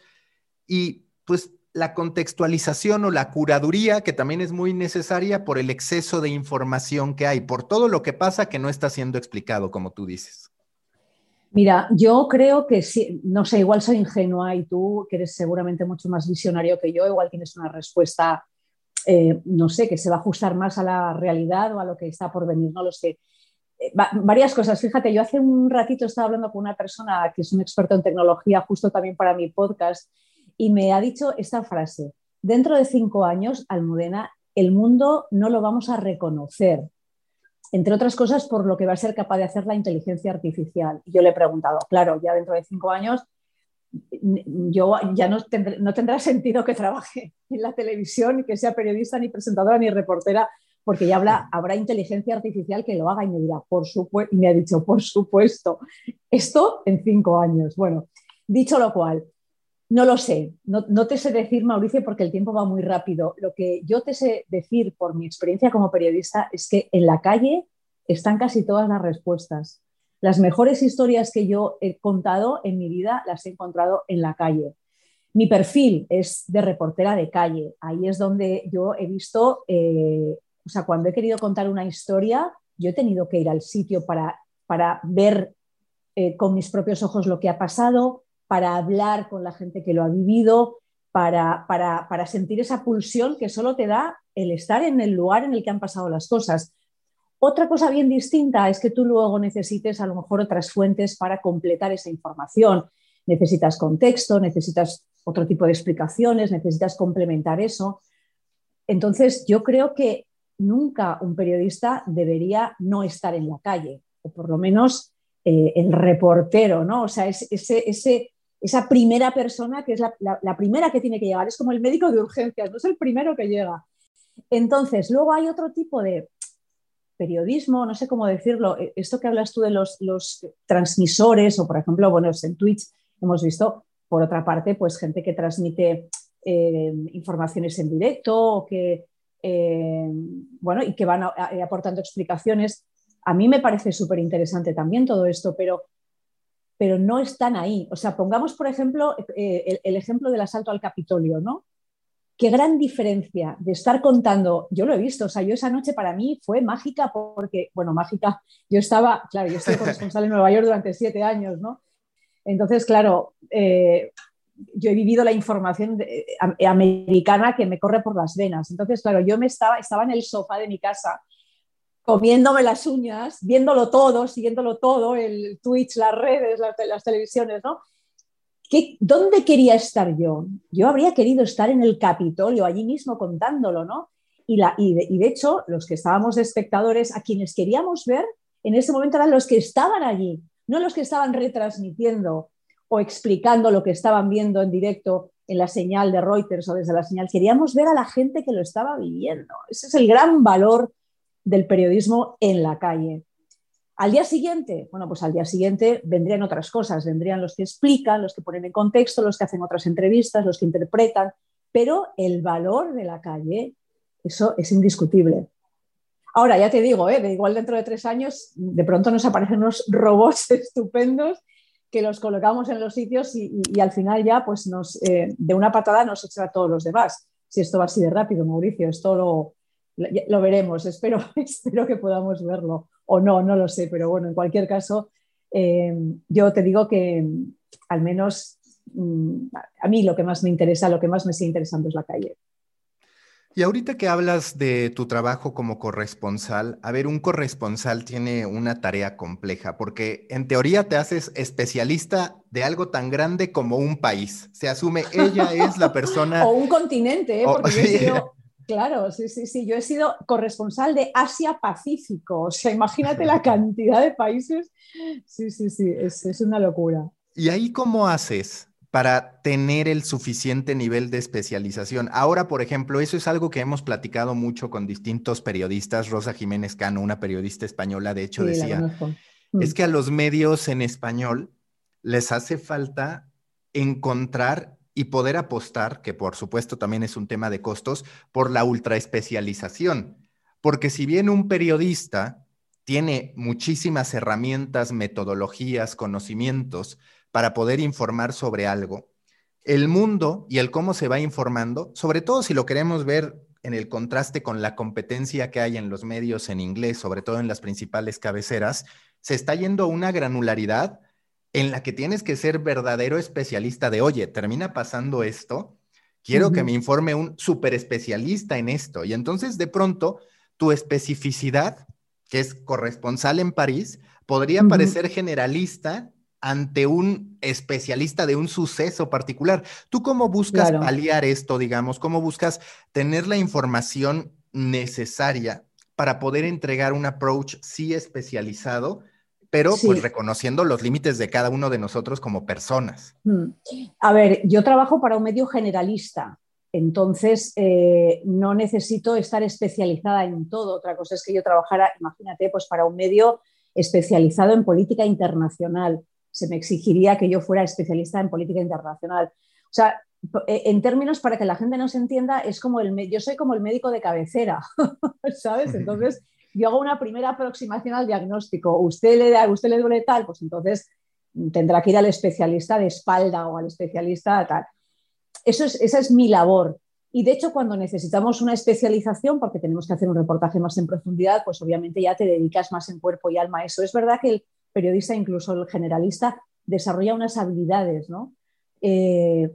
y pues la contextualización o la curaduría, que también es muy necesaria por el exceso de información que hay, por todo lo que pasa que no está siendo explicado, como tú dices. Mira, yo creo que sí, no sé, igual soy ingenua y tú, que eres seguramente mucho más visionario que yo, igual tienes una respuesta, eh, no sé, que se va a ajustar más a la realidad o a lo que está por venir, no lo sé. Eh, varias cosas, fíjate, yo hace un ratito estaba hablando con una persona que es un experto en tecnología, justo también para mi podcast, y me ha dicho esta frase, dentro de cinco años, Almudena, el mundo no lo vamos a reconocer, entre otras cosas por lo que va a ser capaz de hacer la inteligencia artificial. Y yo le he preguntado, claro, ya dentro de cinco años yo ya no, no tendrá sentido que trabaje en la televisión, que sea periodista, ni presentadora, ni reportera, porque ya habrá inteligencia artificial que lo haga y me dirá, por supuesto, y me ha dicho, por supuesto, esto en cinco años. Bueno, dicho lo cual, no lo sé, no, te sé decir, Mauricio, porque el tiempo va muy rápido. Lo que yo te sé decir por mi experiencia como periodista es que en la calle están casi todas las respuestas. Las mejores historias que yo he contado en mi vida las he encontrado en la calle. Mi perfil es de reportera de calle. Ahí es donde yo he visto, eh, o sea, cuando he querido contar una historia, yo he tenido que ir al sitio para, para ver eh, con mis propios ojos lo que ha pasado, para hablar con la gente que lo ha vivido, para, para, sentir esa pulsión que solo te da el estar en el lugar en el que han pasado las cosas. Otra cosa bien distinta es que tú luego necesites a lo mejor otras fuentes para completar esa información. Necesitas contexto, necesitas otro tipo de explicaciones, necesitas complementar eso. Entonces, yo creo que nunca un periodista debería no estar en la calle, o por lo menos eh, el reportero, ¿no? O sea, ese, ese, esa primera persona que es la, primera que tiene que llegar, es como el médico de urgencias, no es el primero que llega. Entonces, luego hay otro tipo de periodismo, no sé cómo decirlo, e, esto que hablas tú de los, transmisores o, por ejemplo, bueno, en Twitch hemos visto, por otra parte, pues gente que transmite eh, informaciones en directo o que, eh, bueno, y que van aportando explicaciones. A mí me parece súper interesante también todo esto, pero pero no están ahí. O sea, pongamos, por ejemplo, eh, el, ejemplo del asalto al Capitolio, ¿no? Qué gran diferencia de estar contando, yo lo he visto, o sea, yo esa noche para mí fue mágica porque, bueno, mágica, yo estaba, claro, yo estoy corresponsal en Nueva York durante siete años, ¿no? Entonces, claro, eh, yo he vivido la información eh, americana que me corre por las venas. Entonces, claro, yo me estaba, estaba en el sofá de mi casa comiéndome las uñas, viéndolo todo, siguiéndolo todo, el Twitch, las redes, las, televisiones, ¿no? ¿Qué, ¿Dónde quería estar yo? Yo habría querido estar en el Capitolio, allí mismo contándolo, ¿no? Y, la, y, de, hecho, los que estábamos de espectadores, a quienes queríamos ver, en ese momento eran los que estaban allí, no los que estaban retransmitiendo o explicando lo que estaban viendo en directo en la señal de Reuters o desde la señal. Queríamos ver a la gente que lo estaba viviendo. Ese es el gran valor del periodismo en la calle. Al día siguiente, bueno, pues al día siguiente vendrían otras cosas, vendrían los que explican, los que ponen en contexto, los que hacen otras entrevistas, los que interpretan, pero el valor de la calle, eso es indiscutible. Ahora, ya te digo, ¿eh? de igual dentro de tres años, de pronto nos aparecen unos robots estupendos que los colocamos en los sitios y, al final ya, pues eh, de una patada nos echa a todos los demás. Si esto va así de rápido, Mauricio, esto lo, lo veremos. Espero, espero que podamos verlo o no, no lo sé, pero bueno, en cualquier caso, eh, yo te digo que al menos mm, a mí lo que más me interesa, lo que más me sigue interesando es la calle. Y ahorita que hablas de tu trabajo como corresponsal, a ver, un corresponsal tiene una tarea compleja porque en teoría te haces especialista de algo tan grande como un país. Se asume ella es la persona... o un continente, ¿eh? porque yo he sido... Claro, sí, sí, sí. Yo he sido corresponsal de Asia-Pacífico. O sea, imagínate la cantidad de países. Sí, sí, sí, es, es una locura. ¿Y ahí cómo haces? para tener el suficiente nivel de especialización. Ahora, por ejemplo, eso es algo que hemos platicado mucho con distintos periodistas. Rosa Jiménez Cano, una periodista española, de hecho, decía, es mm. que a los medios en español les hace falta encontrar y poder apostar, que por supuesto también es un tema de costos, por la ultraespecialización. Porque si bien un periodista tiene muchísimas herramientas, metodologías, conocimientos, para poder informar sobre algo. El mundo y el cómo se va informando, sobre todo si lo queremos ver en el contraste con la competencia que hay en los medios en inglés, sobre todo en las principales cabeceras, se está yendo a una granularidad en la que tienes que ser verdadero especialista de, oye, termina pasando esto, quiero que me informe un super especialista en esto. Y entonces de pronto tu especificidad, que es corresponsal en París, podría parecer generalista ante un especialista de un suceso particular. ¿Tú cómo buscas paliar esto, digamos? ¿Cómo buscas tener la información necesaria para poder entregar un approach sí especializado, pero pues reconociendo los límites de cada uno de nosotros como personas? Hmm. A ver, yo trabajo para un medio generalista. Entonces, eh, no necesito estar especializada en todo. Otra cosa es que yo trabajara, imagínate, pues para un medio especializado en política internacional se me exigiría que yo fuera especialista en política internacional. O sea, e, en términos para que la gente nos entienda, es como el, yo soy como el médico de cabecera, ¿sabes? Entonces, yo hago una primera aproximación al diagnóstico. Usted le, da, usted le duele tal, pues entonces tendrá que ir al especialista de espalda o al especialista tal. Eso es, esa es mi labor. Y de hecho, cuando necesitamos una especialización, porque tenemos que hacer un reportaje más en profundidad, pues obviamente ya te dedicas más en cuerpo y alma a eso. Es verdad que el, periodista, incluso el generalista, desarrolla unas habilidades, ¿no? Eh,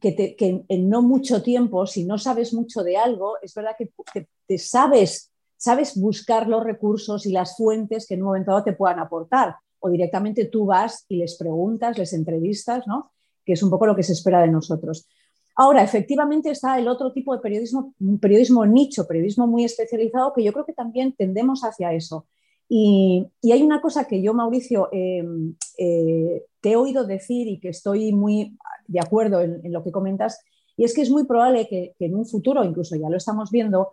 que, en no mucho tiempo, si no sabes mucho de algo, es verdad que, te sabes, sabes buscar los recursos y las fuentes que en un momento dado te puedan aportar. O directamente tú vas y les preguntas, les entrevistas, ¿no? que es un poco lo que se espera de nosotros. Ahora, efectivamente está el otro tipo de periodismo, un periodismo nicho, periodismo muy especializado, que yo creo que también tendemos hacia eso. Y, hay una cosa que yo, Mauricio, em, eh, te he oído decir y que estoy muy de acuerdo en, lo que comentas, y es que es muy probable que, en un futuro, incluso ya lo estamos viendo,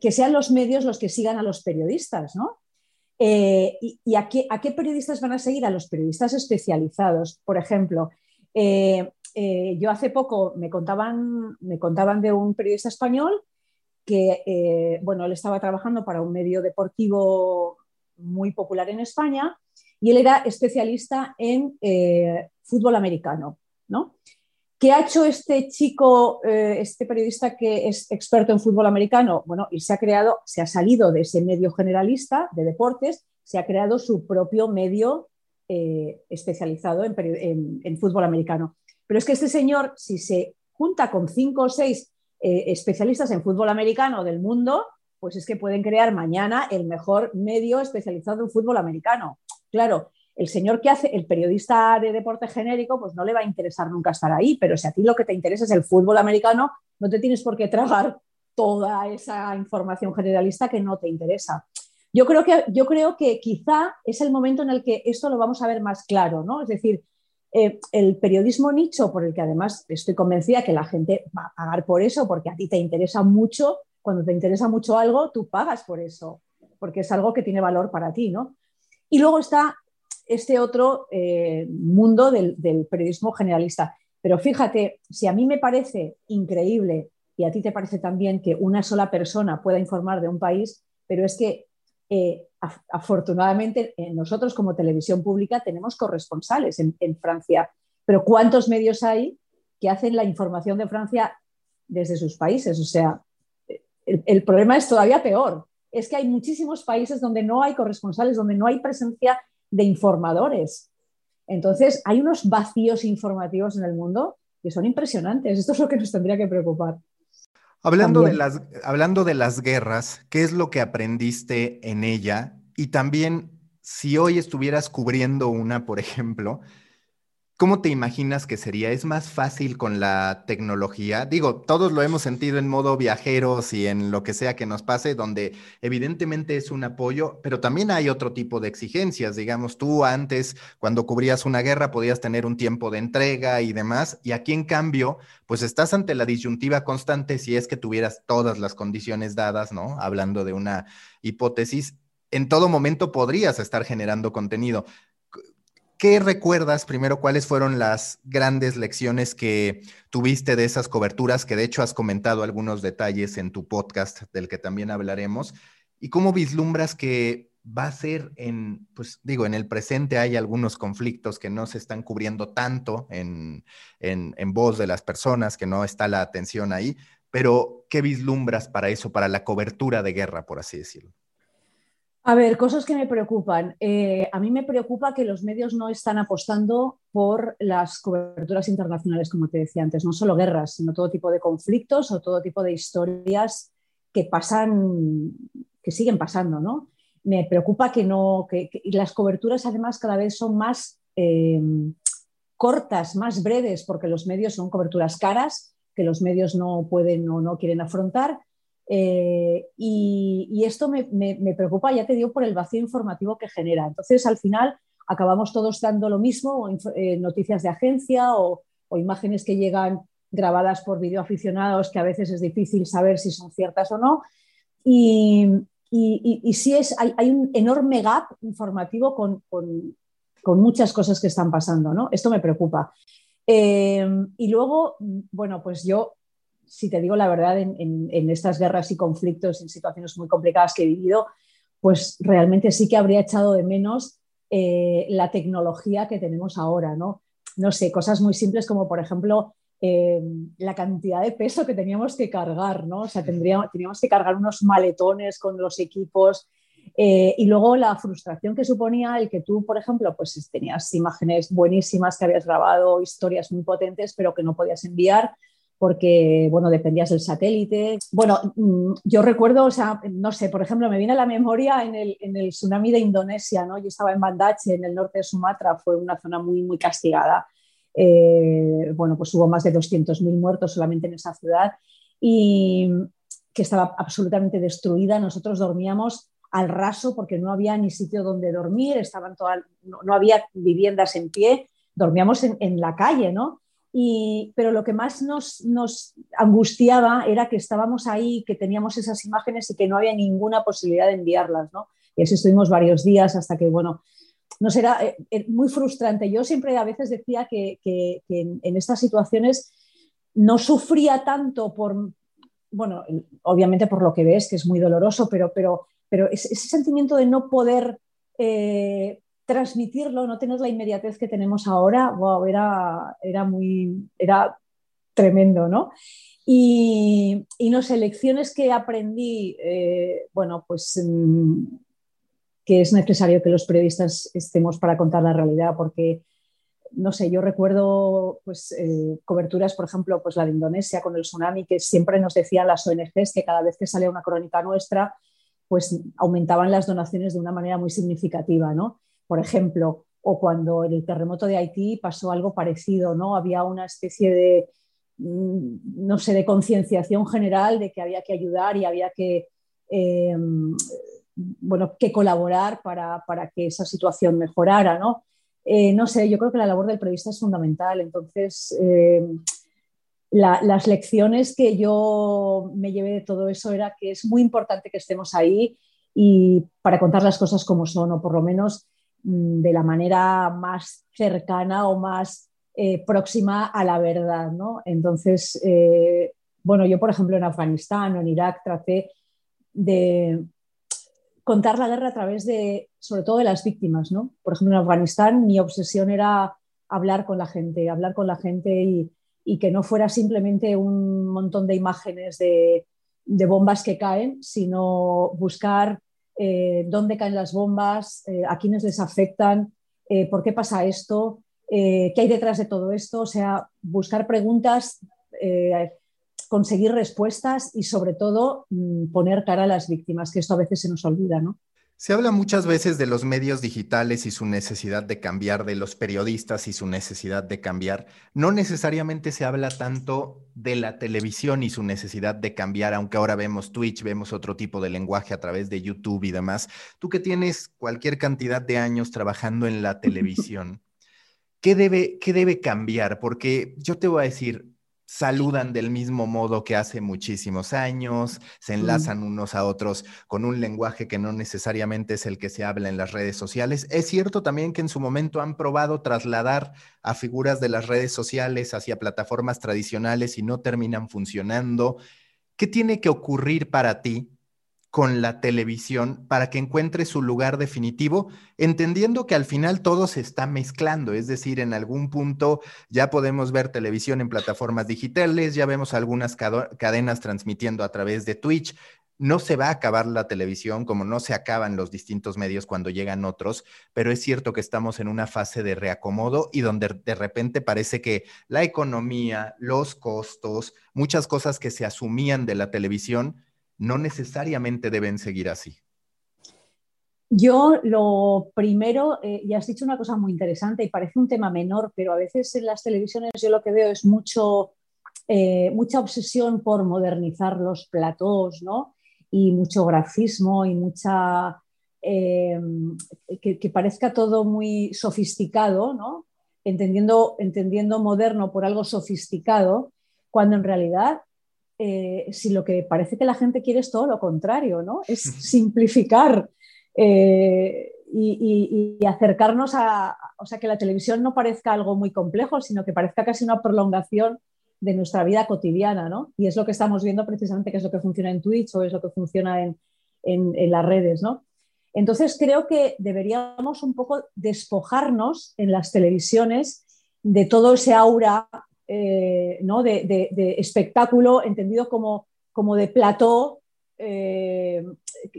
que sean los medios los que sigan a los periodistas, ¿no? Eh, ¿Y, a, qué, periodistas van a seguir? A los periodistas especializados. Por ejemplo, yo hace poco me contaban, me contaban de un periodista español que, bueno, él estaba trabajando para un medio deportivo muy popular en España y él era especialista en eh, fútbol americano. ¿no? ¿Qué ha hecho este chico, eh, este periodista que es experto en fútbol americano? Bueno, y se ha creado, se ha salido de ese medio generalista de deportes, se ha creado su propio medio eh, especializado en, en, fútbol americano. Pero es que este señor, si se junta con cinco o seis especialistas en fútbol americano del mundo, pues es que pueden crear mañana el mejor medio especializado en fútbol americano. Claro, el señor que hace, el periodista de deporte genérico, pues no le va a interesar nunca estar ahí, pero si a ti lo que te interesa es el fútbol americano, no te tienes por qué tragar toda esa información generalista que no te interesa. Yo creo que, yo creo que quizá es el momento en el que esto lo vamos a ver más claro, ¿no? Es decir, eh, el periodismo nicho, por el que además estoy convencida que la gente va a pagar por eso, porque a ti te interesa mucho, cuando te interesa mucho algo, tú pagas por eso, porque es algo que tiene valor para ti, ¿no? Y luego está este otro eh, mundo del, periodismo generalista. Pero fíjate, si a mí me parece increíble y a ti te parece también que una sola persona pueda informar de un país, pero es que eh, afortunadamente nosotros como televisión pública tenemos corresponsales en, Francia, pero ¿cuántos medios hay que hacen la información de Francia desde sus países? O sea, el, problema es todavía peor. Es que hay muchísimos países donde no hay corresponsales, donde no hay presencia de informadores. Entonces, hay unos vacíos informativos en el mundo que son impresionantes. Esto es lo que nos tendría que preocupar. Hablando de, las, hablando de las guerras, ¿qué es lo que aprendiste en ella? Y también, si hoy estuvieras cubriendo una, por ejemplo, ¿Cómo te imaginas que sería? ¿Es más fácil con la tecnología? Digo, todos lo hemos sentido en modo viajeros y en lo que sea que nos pase, donde evidentemente es un apoyo, pero también hay otro tipo de exigencias. Digamos, tú antes, cuando cubrías una guerra, podías tener un tiempo de entrega y demás, y aquí en cambio, pues estás ante la disyuntiva constante si es que tuvieras todas las condiciones dadas, ¿no? Hablando de una hipótesis, en todo momento podrías estar generando contenido. ¿Qué recuerdas primero? ¿Cuáles fueron las grandes lecciones que tuviste de esas coberturas? Que de hecho has comentado algunos detalles en tu podcast del que también hablaremos. ¿Y cómo vislumbras que va a ser en, pues digo, en el presente hay algunos conflictos que no se están cubriendo tanto en, en, en voz de las personas, que no está la atención ahí, pero ¿qué vislumbras para eso, para la cobertura de guerra, por así decirlo? A ver, cosas que me preocupan. Eh, a mí me preocupa que los medios no están apostando por las coberturas internacionales, como te decía antes, no solo guerras, sino todo tipo de conflictos o todo tipo de historias que pasan, que siguen pasando, ¿no? Me preocupa que no, que, las coberturas además cada vez son más eh, cortas, más breves, porque los medios son coberturas caras que los medios no pueden o no quieren afrontar eh, y, esto me, preocupa, ya te digo, por el vacío informativo que genera. Entonces, al final, acabamos todos dando lo mismo, eh, noticias de agencia o, imágenes que llegan grabadas por videoaficionados que a veces es difícil saber si son ciertas o no. Y, y, sí es, hay, un enorme gap informativo con, muchas cosas que están pasando. ¿no? Esto me preocupa. Eh, y luego, bueno, pues yo si te digo la verdad, en, estas guerras y conflictos, en situaciones muy complicadas que he vivido, pues realmente sí que habría echado de menos eh, la tecnología que tenemos ahora, ¿no? No sé, cosas muy simples como, por ejemplo, eh, la cantidad de peso que teníamos que cargar, ¿no? O sea, tendríamos, teníamos que cargar unos maletones con los equipos eh, y luego la frustración que suponía el que tú, por ejemplo, pues tenías imágenes buenísimas que habías grabado, historias muy potentes, pero que no podías enviar porque, bueno, dependías del satélite. Bueno, mm, yo recuerdo, o sea, no sé, por ejemplo, me viene a la memoria en el, en el tsunami de Indonesia, ¿no? Yo estaba en Bandache, en el norte de Sumatra, fue una zona muy, muy castigada. Eh, bueno, pues hubo más de 200.000 muertos solamente en esa ciudad y que estaba absolutamente destruida. Nosotros dormíamos al raso porque no había ni sitio donde dormir, estaban todas, no, había viviendas en pie, dormíamos en, en la calle, ¿no? Pero lo que más nos, angustiaba era que estábamos ahí, que teníamos esas imágenes y que no había ninguna posibilidad de enviarlas, ¿no? Y así estuvimos varios días hasta que, bueno, no era eh, eh, muy frustrante. Yo siempre a veces decía que, en, estas situaciones no sufría tanto por, bueno, obviamente por lo que ves, que es muy doloroso, pero, pero, pero ese, sentimiento de no poder eh, transmitirlo, no tener la inmediatez que tenemos ahora, wow, era, era muy, era tremendo, ¿no? Y, y no sé, lecciones que aprendí, eh, bueno, pues mm, que es necesario que los periodistas estemos para contar la realidad, porque, no sé, yo recuerdo pues, eh, coberturas, por ejemplo, pues la de Indonesia con el tsunami, que siempre nos decían las ONGs que cada vez que salía una crónica nuestra, pues aumentaban las donaciones de una manera muy significativa, ¿no? Por ejemplo, o cuando en el terremoto de Haití pasó algo parecido, ¿no? Había una especie de, mm, no sé, de concienciación general de que había que ayudar y había que, em, bueno, que colaborar para, que esa situación mejorara, ¿no? Eh, no sé, yo creo que la labor del periodista es fundamental. Entonces, em, las lecciones que yo me llevé de todo eso era que es muy importante que estemos ahí y para contar las cosas como son, o por lo menos de la manera más cercana o más eh, próxima a la verdad. ¿no? Entonces, eh, bueno, yo por ejemplo en Afganistán o en Irak traté de, contar la guerra a través de, sobre todo de las víctimas, ¿no? Por ejemplo, en Afganistán mi obsesión era hablar con la gente, hablar con la gente y, que no fuera simplemente un montón de imágenes de, bombas que caen, sino buscar eh, dónde caen las bombas, eh, a quiénes les afectan, eh, por qué pasa esto, qué hay detrás de todo esto, o sea, buscar preguntas, conseguir respuestas y sobre todo mm, poner cara a las víctimas, que esto a veces se nos olvida, ¿no? Se habla muchas veces de los medios digitales y su necesidad de cambiar, de los periodistas y su necesidad de cambiar. No necesariamente se habla tanto de la televisión y su necesidad de cambiar, aunque ahora vemos Twitch, vemos otro tipo de lenguaje a través de YouTube y demás. Tú que tienes cualquier cantidad de años trabajando en la televisión, ¿qué debe, qué debe cambiar? Porque yo te voy a decir, saludan del mismo modo que hace muchísimos años, se enlazan unos a otros con un lenguaje que no necesariamente es el que se habla en las redes sociales. Es cierto también que en su momento han probado trasladar a figuras de las redes sociales hacia plataformas tradicionales y no terminan funcionando. ¿Qué tiene que ocurrir para ti con la televisión para que encuentre su lugar definitivo, entendiendo que al final todo se está mezclando, es decir, en algún punto ya podemos ver televisión en plataformas digitales, ya vemos algunas cadenas transmitiendo a través de Twitch. No se va a acabar la televisión como no se acaban los distintos medios cuando llegan otros, pero es cierto que estamos en una fase de reacomodo y donde de repente parece que la economía, los costos, muchas cosas que se asumían de la televisión, no necesariamente deben seguir así. Yo lo primero, eh, ya has dicho una cosa muy interesante y parece un tema menor, pero a veces en las televisiones yo lo que veo es mucho, eh, mucha obsesión por modernizar los platós, ¿no? Y mucho grafismo y mucha... Eh, que, parezca todo muy sofisticado, ¿no? Entendiendo, entendiendo moderno por algo sofisticado, cuando en realidad eh, si lo que parece que la gente quiere es todo lo contrario, ¿no? Es simplificar eh, y, acercarnos a, o sea, que la televisión no parezca algo muy complejo, sino que parezca casi una prolongación de nuestra vida cotidiana, ¿no? Y es lo que estamos viendo precisamente, que es lo que funciona en Twitch o es lo que funciona en, en las redes, ¿no? Entonces creo que deberíamos un poco despojarnos en las televisiones de todo ese aura eh, ¿no? de, espectáculo entendido como, como de plató, eh,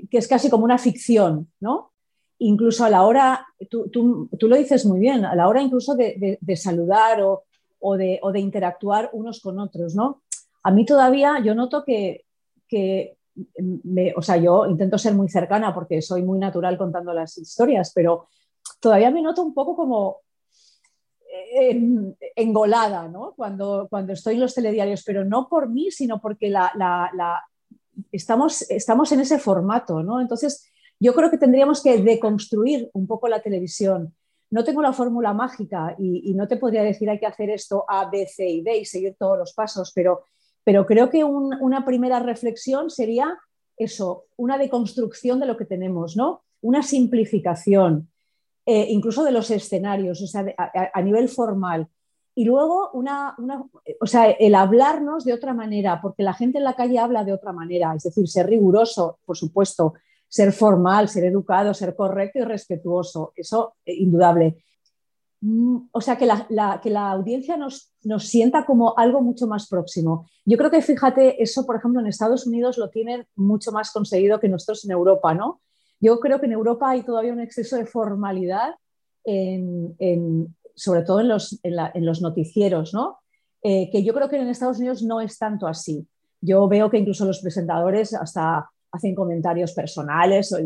que es casi como una ficción, ¿no? Incluso a la hora, tú, lo dices muy bien, a la hora incluso de, saludar o, de, interactuar unos con otros, ¿no? A mí todavía yo noto que, o sea, yo intento ser muy cercana porque soy muy natural contando las historias, pero todavía me noto un poco como, engolada ¿no? cuando, cuando estoy en los telediarios, pero no por mí, sino porque la, estamos, estamos en ese formato. ¿no? Entonces, yo creo que tendríamos que deconstruir un poco la televisión. No tengo la fórmula mágica y, no te podría decir hay que hacer esto A, B, C y D y seguir todos los pasos, pero, pero creo que una primera reflexión sería eso, una deconstrucción de lo que tenemos, ¿no? una simplificación, eh, incluso de los escenarios, o sea, a, nivel formal. Y luego, una, o sea, el hablarnos de otra manera, porque la gente en la calle habla de otra manera, es decir, ser riguroso, por supuesto, ser formal, ser educado, ser correcto y respetuoso, eso eh, indudable. Mm, o sea, que la, que la audiencia nos, nos, sienta como algo mucho más próximo. Yo creo que, fíjate, eso, por ejemplo, en Estados Unidos lo tienen mucho más conseguido que nosotros en Europa, ¿no? Yo creo que en Europa hay todavía un exceso de formalidad, sobre todo en los, noticieros, ¿no? Eh, que yo creo que en Estados Unidos no es tanto así. Yo veo que incluso los presentadores hasta hacen comentarios personales o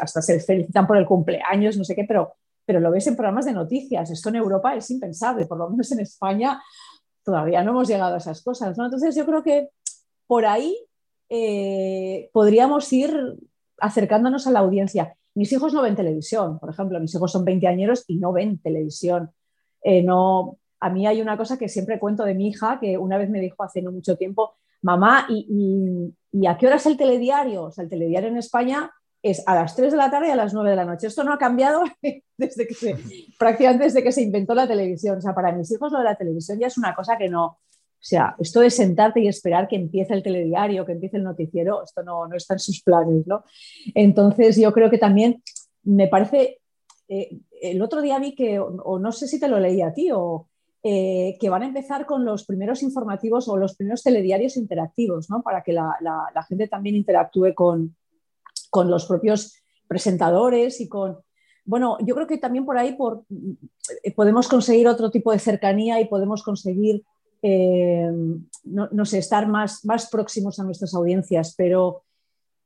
hasta se felicitan por el cumpleaños, no sé qué, pero, pero lo ves en programas de noticias. Esto en Europa es impensable, por lo menos en España todavía no hemos llegado a esas cosas. ¿no? Entonces yo creo que por ahí eh, podríamos ir acercándonos a la audiencia. Mis hijos no ven televisión, por ejemplo, mis hijos son 20 años y no ven televisión. Eh, no, a mí hay una cosa que siempre cuento de mi hija, que una vez me dijo hace no mucho tiempo, mamá, ¿y, a qué hora es el telediario? O sea, el telediario en España es a las 3 de la tarde y a las 9 de la noche. Esto no ha cambiado desde que prácticamente desde que se inventó la televisión. O sea, para mis hijos lo de la televisión ya es una cosa que no, O sea, esto de sentarte y esperar que empiece el telediario, que empiece el noticiero, esto no, no está en sus planes, ¿no? Entonces yo creo que también me parece, eh, el otro día vi que, o, no sé si te lo leí a ti, o eh, que van a empezar con los primeros informativos o los primeros telediarios interactivos, ¿no? Para que la, gente también interactúe con, con los propios presentadores y con, bueno, yo creo que también por ahí por, eh, podemos conseguir otro tipo de cercanía y podemos conseguir, eh, no, sé, estar más, más próximos a nuestras audiencias, pero,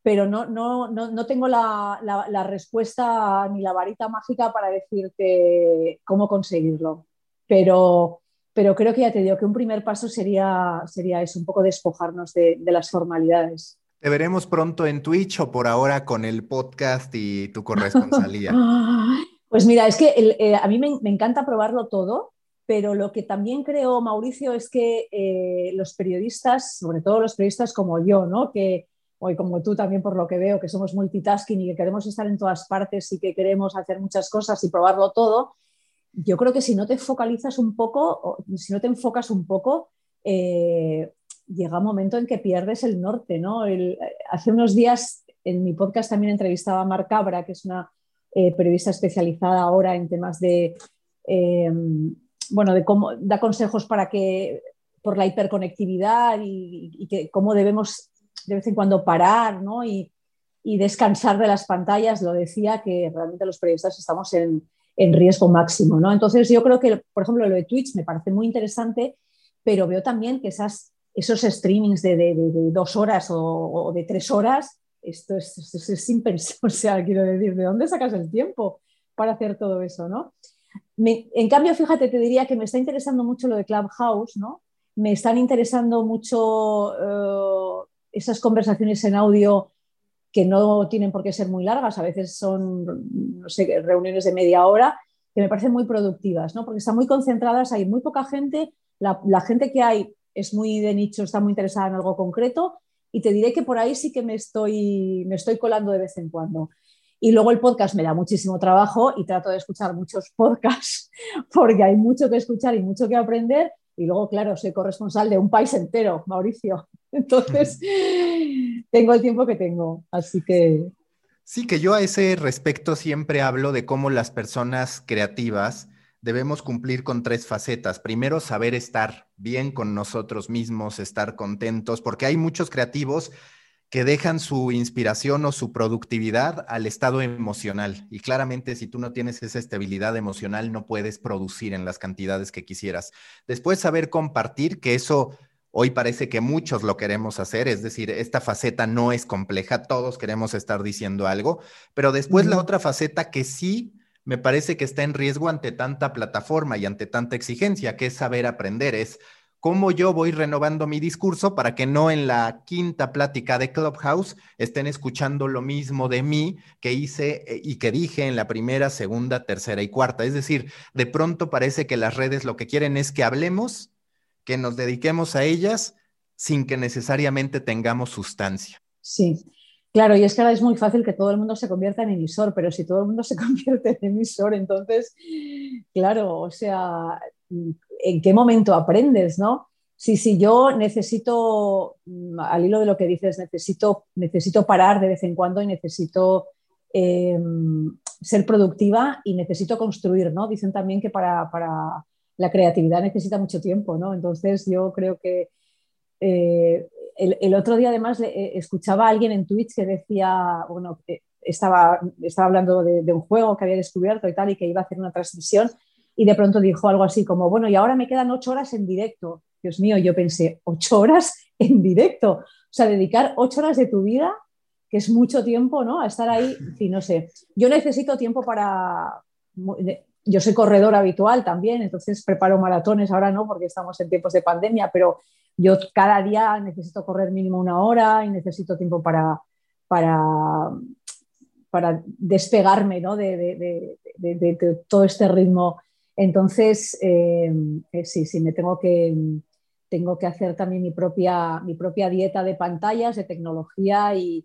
pero no, no, no tengo la, la, respuesta ni la varita mágica para decirte cómo conseguirlo. Pero, pero creo que ya te digo que un primer paso sería, sería eso, un poco despojarnos de, de las formalidades. Te veremos pronto en Twitch o por ahora con el podcast y tu corresponsalía. pues mira, es que eh, a mí me, encanta probarlo todo, pero lo que también creo, Mauricio, es que eh, los periodistas, sobre todo los periodistas como yo, ¿no? que hoy como tú también por lo que veo, que somos multitasking y que queremos estar en todas partes y que queremos hacer muchas cosas y probarlo todo, yo creo que si no te focalizas un poco, si no te enfocas un poco, eh, llega un momento en que pierdes el norte, ¿no? hace unos días en mi podcast también entrevistaba a Mar Cabra, que es una eh, periodista especializada ahora en temas de, eh, bueno, de cómo da consejos para que, por la hiperconectividad y, que cómo debemos de vez en cuando parar, ¿no? Y, descansar de las pantallas, lo decía que realmente los periodistas estamos en, riesgo máximo, ¿no? Entonces yo creo que, por ejemplo, lo de Twitch me parece muy interesante, pero veo también que esos streamings de, dos horas o, de tres horas, esto es, es, O sea, quiero decir, ¿de dónde sacas el tiempo para hacer todo eso, no? En cambio, fíjate, te diría que me está interesando mucho lo de Clubhouse, ¿no? Me están interesando mucho eh, esas conversaciones en audio que no tienen por qué ser muy largas, a veces son, reuniones de media hora, que me parecen muy productivas, ¿no? Porque están muy concentradas, hay muy poca gente, la, la gente que hay es muy de nicho, está muy interesada en algo concreto y te diré que por ahí sí que me estoy, me estoy colando de vez en cuando. Y luego el podcast me da muchísimo trabajo y trato de escuchar muchos podcasts porque hay mucho que escuchar y mucho que aprender. Y luego, claro, soy corresponsal de un país entero, Mauricio. Entonces, tengo el tiempo que tengo. Así que... Sí, que yo a ese respecto siempre hablo de cómo las personas creativas debemos cumplir con tres facetas. Primero, saber estar bien con nosotros mismos, estar contentos, porque hay muchos creativos que dejan su inspiración o su productividad al estado emocional. Y claramente si tú no tienes esa estabilidad emocional, no puedes producir en las cantidades que quisieras. Después, saber compartir, que eso hoy parece que muchos lo queremos hacer, es decir, esta faceta no es compleja, todos queremos estar diciendo algo, pero después la otra faceta que sí me parece que está en riesgo ante tanta plataforma y ante tanta exigencia, que es saber aprender, es cómo yo voy renovando mi discurso para que no en la quinta plática de Clubhouse estén escuchando lo mismo de mí que hice eh, y que dije en la primera, segunda, tercera y cuarta. Es decir, de pronto parece que las redes lo que quieren es que hablemos, que nos dediquemos a ellas sin que necesariamente tengamos sustancia. Sí, Claro, y es que ahora es muy fácil que todo el mundo se convierta en emisor, pero si todo el mundo se convierte en emisor, entonces, claro, o sea, ¿en qué momento aprendes, no? Sí, sí, yo necesito, mm, al hilo de lo que dices, necesito, necesito parar de vez en cuando y necesito em, ser productiva y necesito construir, ¿no? Dicen también que para, para, la creatividad necesita mucho tiempo, ¿no? Entonces yo creo que eh, el, otro día además eh, escuchaba a alguien en Twitch que decía, bueno, estaba, estaba hablando de, un juego que había descubierto y tal y que iba a hacer una transmisión y de pronto dijo algo así como, bueno, y ahora me quedan ocho horas en directo. Dios mío, yo pensé, ocho horas en directo. O sea, dedicar ocho horas de tu vida, que es mucho tiempo, ¿no? A estar ahí, y no sé. Yo necesito tiempo para... Yo soy corredor habitual también, entonces preparo maratones, ahora no, porque estamos en tiempos de pandemia, pero yo cada día necesito correr mínimo una hora y necesito tiempo para, para, para despegarme de, todo este ritmo. Entonces, eh, eh, sí, sí, me tengo que, tengo que hacer también mi propia, mi propia dieta de pantallas, de tecnología y,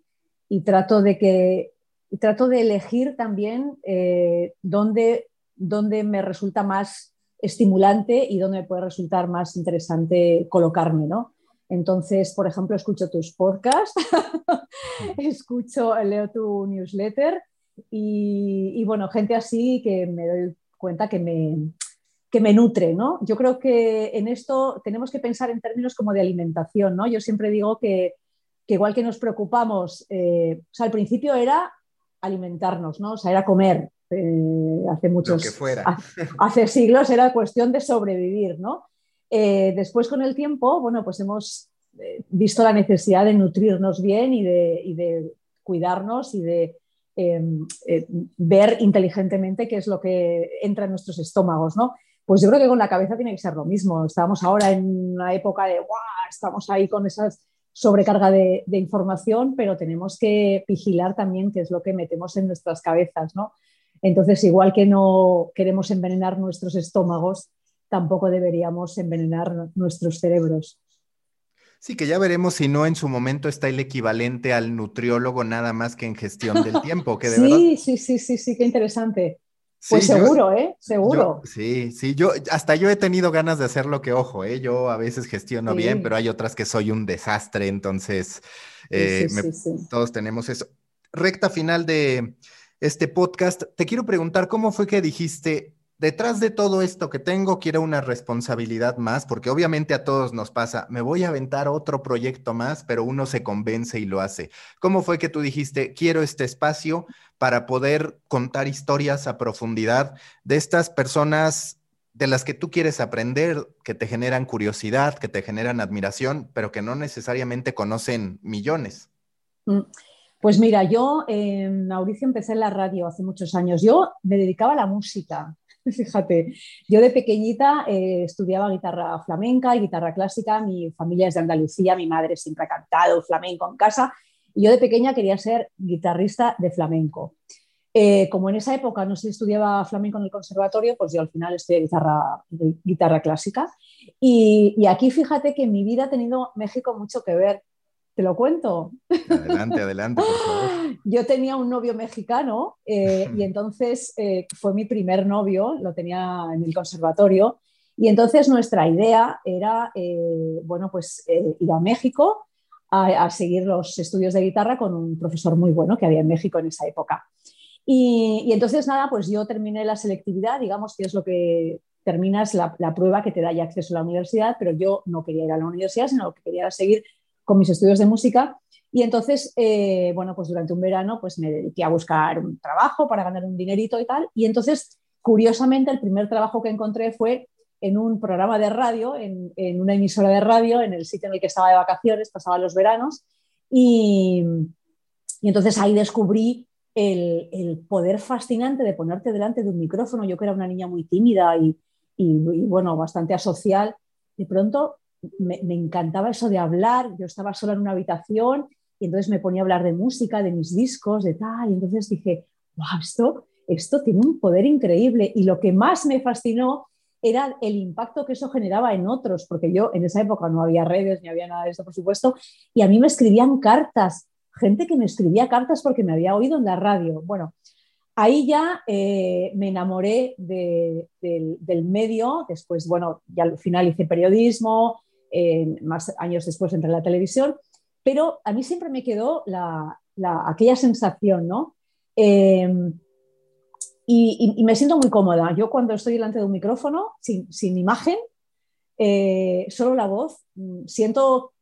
trato de que trato de elegir también eh, dónde, dónde, me resulta más estimulante y dónde puede resultar más interesante colocarme, ¿no? Entonces, por ejemplo, escucho tus podcasts, escucho, leo tu newsletter y, bueno, gente así que me doy cuenta que me, que me nutre, ¿no? Yo creo que en esto tenemos que pensar en términos como de alimentación, ¿no? Yo siempre digo que, igual que nos preocupamos, eh, o sea, al principio era alimentarnos, ¿no? O sea, era comer. Eh, hace muchos, hace siglos era cuestión de sobrevivir, ¿no? Eh, después con el tiempo, bueno, pues hemos visto la necesidad de nutrirnos bien y de, y de cuidarnos y de Em, eh, ver inteligentemente qué es lo que entra en nuestros estómagos, ¿no? Pues yo creo que con la cabeza tiene que ser lo mismo. Estamos ahora en una época de, ¡guau! Estamos ahí con esa sobrecarga de, información, pero tenemos que vigilar también qué es lo que metemos en nuestras cabezas, ¿no? Entonces, igual que no queremos envenenar nuestros estómagos, tampoco deberíamos envenenar nuestros cerebros. Sí, que ya veremos si no en su momento está el equivalente al nutriólogo nada más que en gestión del tiempo. Que de sí, sí, sí, sí, sí, qué interesante. Pues seguro, ¿eh? Seguro. sí, sí, yo hasta yo he tenido ganas de hacer lo que ojo, ¿eh? Yo a veces gestiono bien, pero hay otras que soy un desastre, entonces eh, todos tenemos eso. Recta final de este podcast, te quiero preguntar, ¿cómo fue que dijiste, detrás de todo esto que tengo, quiero una responsabilidad más, porque obviamente a todos nos pasa, me voy a aventar otro proyecto más, pero uno se convence y lo hace. ¿Cómo fue que tú dijiste, quiero este espacio para poder contar historias a profundidad de estas personas de las que tú quieres aprender, que te generan curiosidad, que te generan admiración, pero que no necesariamente conocen millones? Mm, pues mira, yo en Mauricio empecé en la radio hace muchos años. Yo me dedicaba a la música. Fíjate, yo de pequeñita eh, estudiaba guitarra flamenca y guitarra clásica, mi familia es de Andalucía, mi madre siempre ha cantado flamenco en casa y yo de pequeña quería ser guitarrista de flamenco. Eh, como en esa época no se estudiaba flamenco en el conservatorio, pues yo al final estudié guitarra, guitarra clásica. Y, y aquí fíjate que mi vida ha tenido México mucho que ver ¿Te lo cuento? Adelante, adelante, por favor. Yo tenía un novio mexicano eh, y entonces eh, fue mi primer novio, lo tenía en el conservatorio, y entonces nuestra idea era, eh, bueno, pues ir a México a, seguir los estudios de guitarra con un profesor muy bueno que había en México en esa época. Y, entonces, nada, pues yo terminé la selectividad, digamos que es lo que terminas la, la, prueba que te da ya acceso a la universidad, pero yo no quería ir a la universidad, sino que quería seguir con mis estudios de música. Y entonces, eh, bueno, pues durante un verano pues me dediqué a buscar un trabajo para ganar un dinerito y tal. Y entonces, curiosamente, el primer trabajo que encontré fue en un programa de radio, en, una emisora de radio, en el sitio en el que estaba de vacaciones, pasaba los veranos. Y, entonces ahí descubrí el, poder fascinante de ponerte delante de un micrófono. Yo que era una niña muy tímida y, y bueno, bastante asocial, de pronto me, encantaba eso de hablar, yo estaba sola en una habitación y entonces me ponía a hablar de música, de mis discos, de tal, y entonces dije, wow, esto, esto tiene un poder increíble y lo que más me fascinó era el impacto que eso generaba en otros, porque yo en esa época no había redes ni había nada de eso, por supuesto, y a mí me escribían cartas, gente que me escribía cartas porque me había oído en la radio. Bueno, ahí ya eh, me enamoré del, medio, después, bueno, ya al final hice periodismo, más años después entré en la televisión, pero a mí siempre me quedó la, aquella sensación, ¿no? Em, y, me siento muy cómoda. Yo cuando estoy delante de un micrófono, sin, imagen, eh, solo la voz, mm, siento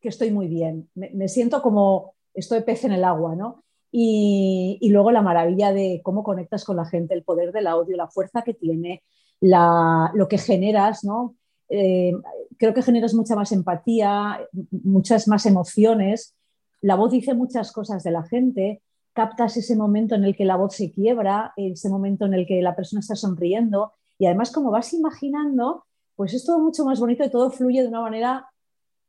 que estoy muy bien. Me, siento como estoy pez en el agua, ¿no? Y, y, luego la maravilla de cómo conectas con la gente, el poder del audio, la fuerza que tiene, la, lo que generas, ¿no? Eh, creo que generas mucha más empatía, muchas más emociones. La voz dice muchas cosas de la gente, captas ese momento en el que la voz se quiebra, ese momento en el que la persona está sonriendo y además como vas imaginando, pues es todo mucho más bonito y todo fluye de una manera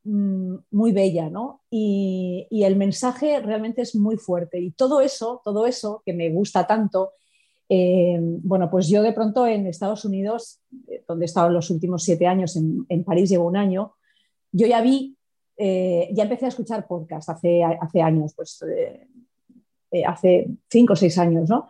mm, muy bella, ¿no? Y, y, el mensaje realmente es muy fuerte y todo eso, todo eso que me gusta tanto eh, bueno, pues yo de pronto en Estados Unidos, eh, donde he estado los últimos siete años, en, París llevo un año, yo ya vi, eh, ya empecé a escuchar podcast hace, años, pues hace cinco o seis años, ¿no?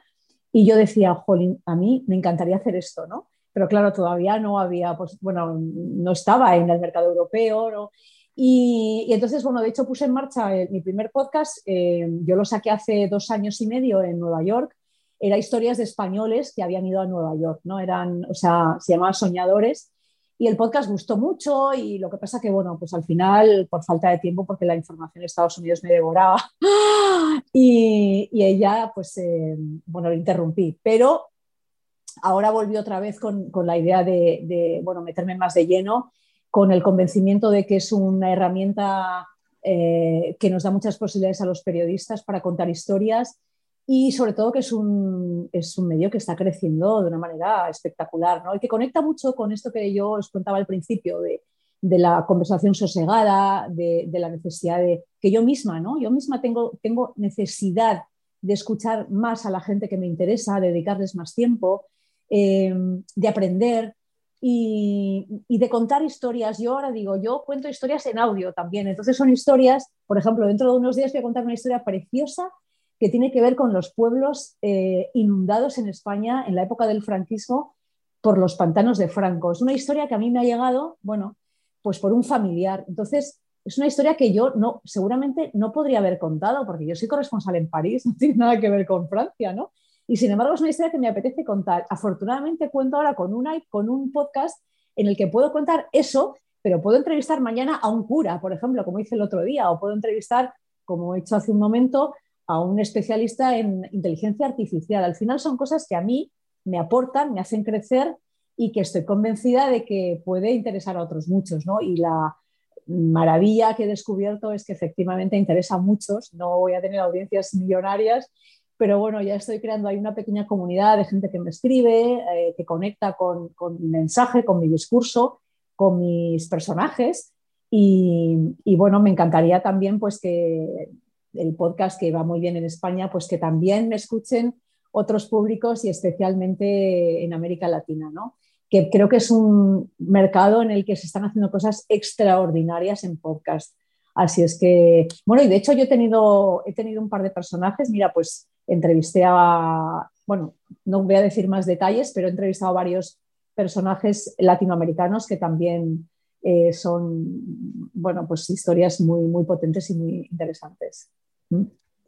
Y yo decía, jolín, a mí me encantaría hacer esto, ¿no? pero claro, todavía no había, pues bueno, no estaba en el mercado europeo, ¿no? Y, entonces, bueno, de hecho puse en marcha mi primer podcast, yo lo saqué hace dos años y medio en Nueva York, era historias de españoles que habían ido a Nueva York, ¿no? Eran, o sea, se llamaba Soñadores y el podcast gustó mucho y lo que pasa que, bueno, pues al final, por falta de tiempo, porque la información de Estados Unidos me devoraba y, ella, pues, eh, bueno, lo interrumpí, pero ahora volví otra vez con, la idea de, de, bueno, meterme más de lleno con el convencimiento de que es una herramienta eh, que nos da muchas posibilidades a los periodistas para contar historias y sobre todo que es un, es un medio que está creciendo de una manera espectacular ¿no? y que conecta mucho con esto que yo os contaba al principio de, de la conversación sosegada, de, la necesidad de que yo misma, ¿no? yo misma tengo, tengo necesidad de escuchar más a la gente que me interesa, de dedicarles más tiempo, eh, de aprender, y, de contar historias. Yo ahora digo, yo cuento historias en audio también. Entonces son historias, por ejemplo, dentro de unos días voy a contar una historia preciosa que tiene que ver con los pueblos eh, inundados en España en la época del franquismo por los pantanos de Franco. Es una historia que a mí me ha llegado, bueno, pues por un familiar. Entonces, es una historia que yo no, seguramente no podría haber contado, porque yo soy corresponsal en París, no tiene nada que ver con Francia, ¿no? Y sin embargo es una historia que me apetece contar. Afortunadamente cuento ahora con, una, con un podcast en el que puedo contar eso, pero puedo entrevistar mañana a un cura, por ejemplo, como hice el otro día, o puedo entrevistar, como he hecho hace un momento, a un especialista en inteligencia artificial. Al final son cosas que a mí me aportan, me hacen crecer y que estoy convencida de que puede interesar a otros muchos. ¿no? Y la maravilla que he descubierto es que efectivamente interesa a muchos. No voy a tener audiencias millonarias, pero bueno, ya estoy creando ahí una pequeña comunidad de gente que me escribe, eh, que conecta con, mi mensaje, con mi discurso, con mis personajes. Y, bueno, me encantaría también pues que el podcast que va muy bien en España, pues que también me escuchen otros públicos y especialmente en América Latina, ¿no? Que creo que es un mercado en el que se están haciendo cosas extraordinarias en podcast. Así es que, bueno, y de hecho yo he tenido, he tenido un par de personajes, mira, pues entrevisté a, bueno, no voy a decir más detalles, pero he entrevistado a varios personajes latinoamericanos que también eh, son, bueno, pues historias muy, muy potentes y muy interesantes.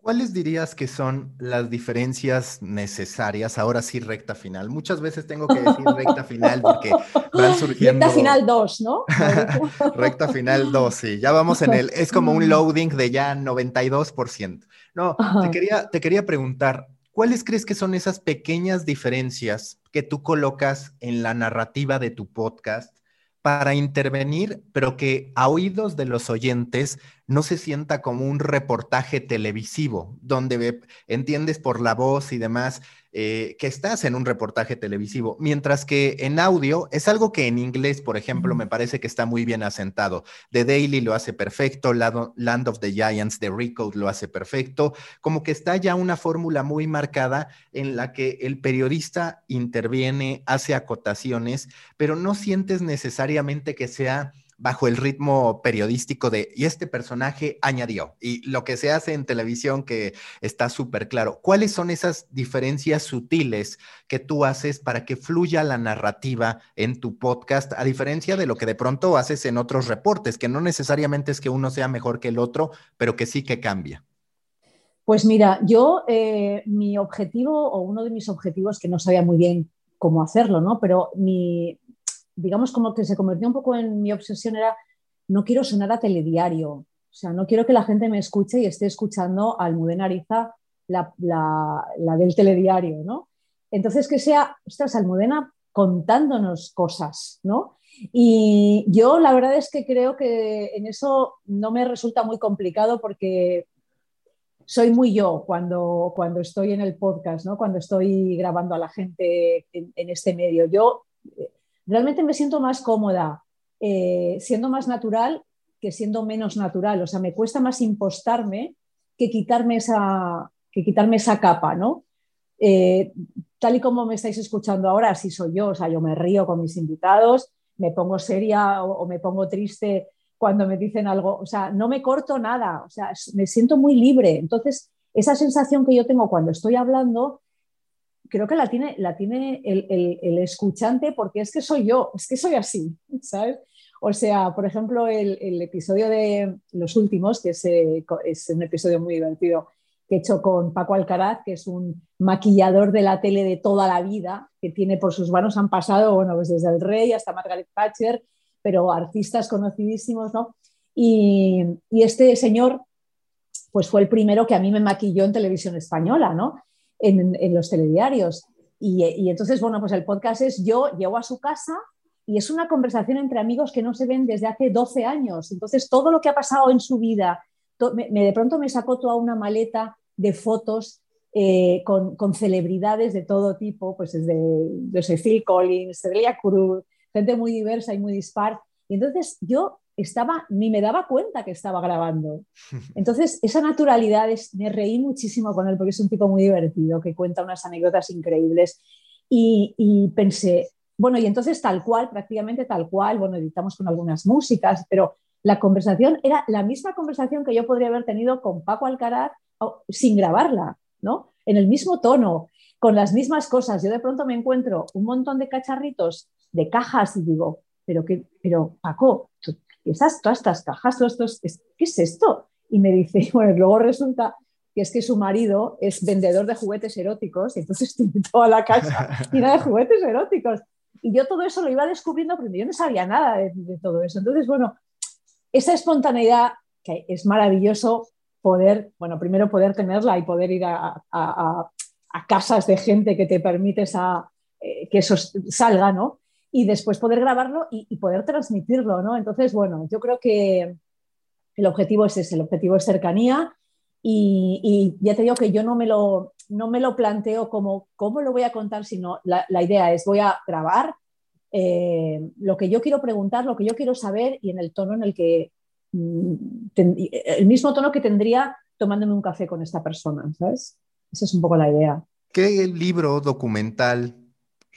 ¿Cuáles dirías que son las diferencias necesarias? Ahora sí, recta final. Muchas veces tengo que decir recta final porque van surgiendo. Recta final 2, ¿no? recta final 2, sí. Ya vamos en el. Es como un loading de ya 92%. No, te quería, te quería preguntar, ¿cuáles crees que son esas pequeñas diferencias que tú colocas en la narrativa de tu podcast para intervenir, pero que a oídos de los oyentes no se sienta como un reportaje televisivo, donde entiendes por la voz y demás eh, que estás en un reportaje televisivo, mientras que en audio es algo que en inglés, por ejemplo, me parece que está muy bien asentado. The Daily lo hace perfecto, Land of the Giants de Rico lo hace perfecto, como que está ya una fórmula muy marcada en la que el periodista interviene, hace acotaciones, pero no sientes necesariamente que sea bajo el ritmo periodístico de, y este personaje añadió, y lo que se hace en televisión que está súper claro. ¿Cuáles son esas diferencias sutiles que tú haces para que fluya la narrativa en tu podcast, a diferencia de lo que de pronto haces en otros reportes, que no necesariamente es que uno sea mejor que el otro, pero que sí que cambia? Pues mira, yo, eh, mi objetivo, o uno de mis objetivos, que no sabía muy bien cómo hacerlo, ¿no? Pero mi, digamos, como que se convirtió un poco en mi obsesión era, no quiero sonar a telediario, o sea, no quiero que la gente me escuche y esté escuchando a Almudena Ariza, la, del telediario, ¿no? Entonces, que sea, ostras, Almudena contándonos cosas, ¿no? Y yo la verdad es que creo que en eso no me resulta muy complicado porque soy muy yo cuando, cuando estoy en el podcast, ¿no? cuando estoy grabando a la gente en, en este medio. Yo realmente me siento más cómoda eh, siendo más natural que siendo menos natural. O sea, me cuesta más impostarme que quitarme esa, que quitarme esa capa, ¿no? Eh, tal y como me estáis escuchando ahora, así soy yo. O sea, yo me río con mis invitados, me pongo seria o, me pongo triste cuando me dicen algo. O sea, no me corto nada. O sea, me siento muy libre. Entonces, esa sensación que yo tengo cuando estoy hablando creo que la tiene, la tiene el, escuchante porque es que soy yo, es que soy así, ¿sabes? O sea, por ejemplo, el, episodio de los últimos, que es, eh, es, un episodio muy divertido que he hecho con Paco Alcaraz, que es un maquillador de la tele de toda la vida, que tiene por sus manos han pasado, bueno, pues desde el rey hasta Margaret Thatcher, pero artistas conocidísimos, ¿no? Y, y este señor, pues fue el primero que a mí me maquilló en televisión española, ¿no? En, los telediarios. Y, entonces, bueno, pues el podcast es yo llego a su casa y es una conversación entre amigos que no se ven desde hace 12 años. Entonces, todo lo que ha pasado en su vida, me, de pronto me sacó toda una maleta de fotos eh, con, celebridades de todo tipo, pues desde, desde Phil Collins, Celia Cruz, gente muy diversa y muy dispar. Y entonces yo estaba, ni me daba cuenta que estaba grabando. Entonces, esa naturalidad, es, me reí muchísimo con él porque es un tipo muy divertido, que cuenta unas anécdotas increíbles. Y, pensé, bueno, y entonces tal cual, prácticamente tal cual, bueno, editamos con algunas músicas, pero la conversación era la misma conversación que yo podría haber tenido con Paco Alcaraz sin grabarla, ¿no? En el mismo tono, con las mismas cosas. Yo de pronto me encuentro un montón de cacharritos, de cajas y digo, pero, que, pero Paco, esas, todas estas cajas, todos estos, ¿qué es esto? Y me dice, bueno, luego resulta que es que su marido es vendedor de juguetes eróticos y entonces tiene toda la casa llena de juguetes eróticos. Y yo todo eso lo iba descubriendo, pero yo no sabía nada de, todo eso. Entonces, bueno, esa espontaneidad que es maravilloso poder, bueno, primero poder tenerla y poder ir a, a, casas de gente que te permites a, eh, que eso salga, ¿no? Y después poder grabarlo y, poder transmitirlo, ¿no? Entonces, bueno, yo creo que el objetivo es ese, el objetivo es cercanía y, ya te digo que yo no me lo, no me lo planteo como cómo lo voy a contar, sino la, idea es voy a grabar eh, lo que yo quiero preguntar, lo que yo quiero saber y en el tono en el que, mm, el mismo tono que tendría tomándome un café con esta persona, ¿sabes? Esa es un poco la idea. ¿Qué libro documental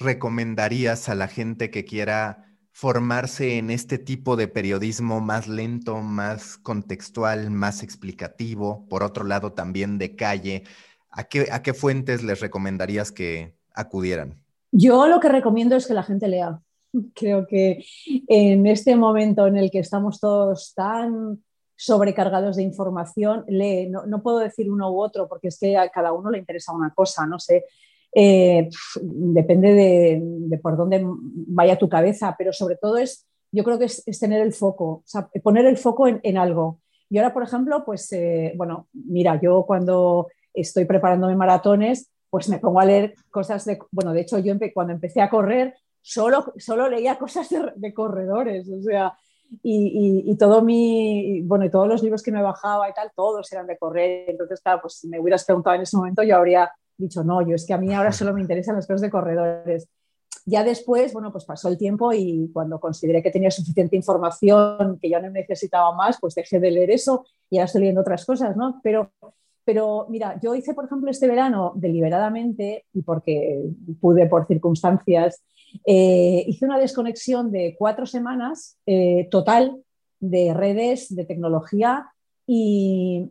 recomendarías a la gente que quiera formarse en este tipo de periodismo más lento, más contextual, más explicativo? Por otro lado, también de calle. ¿A qué, fuentes les recomendarías que acudieran? Yo lo que recomiendo es que la gente lea. Creo que en este momento en el que estamos todos tan sobrecargados de información, lee. No, no, puedo decir uno u otro porque es que a cada uno le interesa una cosa, no sé. Eh, depende de, por dónde vaya tu cabeza, pero sobre todo es, yo creo que es, tener el foco, poner el foco en, algo. Y ahora, por ejemplo, pues, eh, bueno, mira, yo cuando estoy preparándome maratones, pues me pongo a leer cosas de, bueno, de hecho yo cuando empecé a correr, solo, solo leía cosas de, corredores, o sea, y, y, todo mi, bueno, y todos los libros que me bajaba y tal, todos eran de correr. Entonces, claro, pues si me hubieras preguntado en ese momento, yo habría dicho, no, yo es que a mí ahora solo me interesan las cosas de corredores. Ya después, bueno, pues pasó el tiempo y cuando consideré que tenía suficiente información, que ya no necesitaba más, pues dejé de leer eso y ahora estoy leyendo otras cosas, ¿no? Pero, pero mira, yo hice, por ejemplo, este verano deliberadamente y porque pude por circunstancias, eh, hice una desconexión de cuatro semanas eh, total de redes, de tecnología y,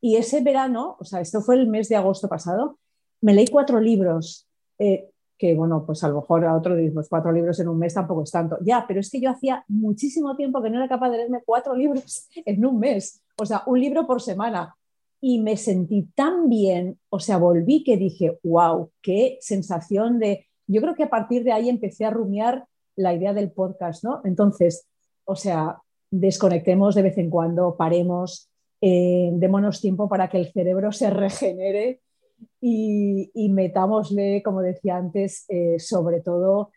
y ese verano, o sea, esto fue el mes de agosto pasado, me leí cuatro libros, eh, que bueno, pues a lo mejor a otro pues cuatro libros en un mes tampoco es tanto. Ya, pero es que yo hacía muchísimo tiempo que no era capaz de leerme cuatro libros en un mes, o sea, un libro por semana. Y me sentí tan bien, o sea, volví que dije, wow, qué sensación de... Yo creo que a partir de ahí empecé a rumiar la idea del podcast, ¿no? Entonces, o sea, desconectemos de vez en cuando, paremos, eh, démonos tiempo para que el cerebro se regenere y, metámosle, como decía antes, eh, sobre todo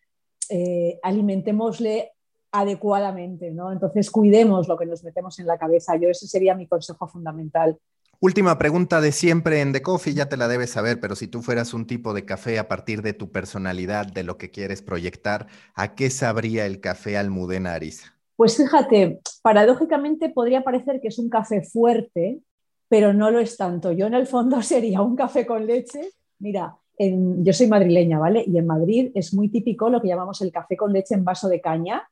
eh, alimentémosle adecuadamente, ¿no? Entonces cuidemos lo que nos metemos en la cabeza. Yo ese sería mi consejo fundamental. Última pregunta de siempre en The Coffee, ya te la debes saber, pero si tú fueras un tipo de café a partir de tu personalidad, de lo que quieres proyectar, ¿a qué sabría el café Almudena Ariza? Pues fíjate, paradójicamente podría parecer que es un café fuerte, pero no lo es tanto. Yo en el fondo sería un café con leche. Mira, yo soy madrileña, ¿vale? Y en Madrid es muy típico lo que llamamos el café con leche en vaso de caña,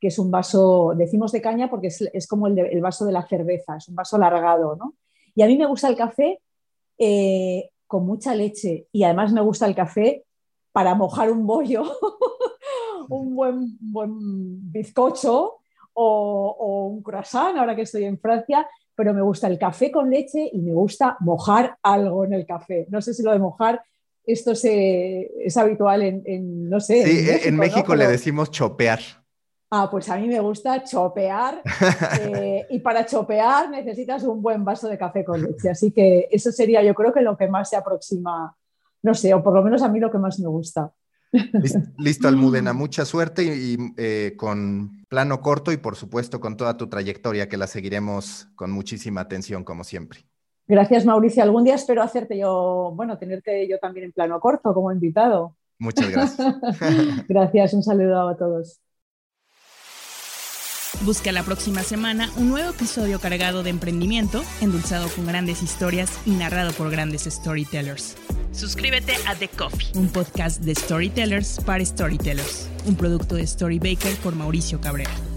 que es un vaso, decimos de caña porque es, como el, vaso de la cerveza, es un vaso alargado, ¿no? Y a mí me gusta el café eh, con mucha leche y además me gusta el café para mojar un bollo, un buen, buen bizcocho o, o, un croissant, ahora que estoy en Francia, pero me gusta el café con leche y me gusta mojar algo en el café. No sé si lo de mojar, esto se, es habitual en, no sé. Sí, en México, le decimos chopear. Ah, pues a mí me gusta chopear eh, y para chopear necesitas un buen vaso de café con leche. Así que eso sería yo creo que lo que más se aproxima, no sé, o por lo menos a mí lo que más me gusta. Listo, Almudena, mucha suerte y, eh, con plano corto y por supuesto con toda tu trayectoria que la seguiremos con muchísima atención como siempre. Gracias, Mauricio. Algún día espero hacerte yo, bueno, tenerte yo también en plano corto como invitado. Muchas gracias. gracias, un saludo a todos. Busca la próxima semana un nuevo episodio cargado de emprendimiento, endulzado con grandes historias y narrado por grandes storytellers. Suscríbete a The Coffee, un podcast de storytellers para storytellers, un producto de Storybaker por Mauricio Cabrera.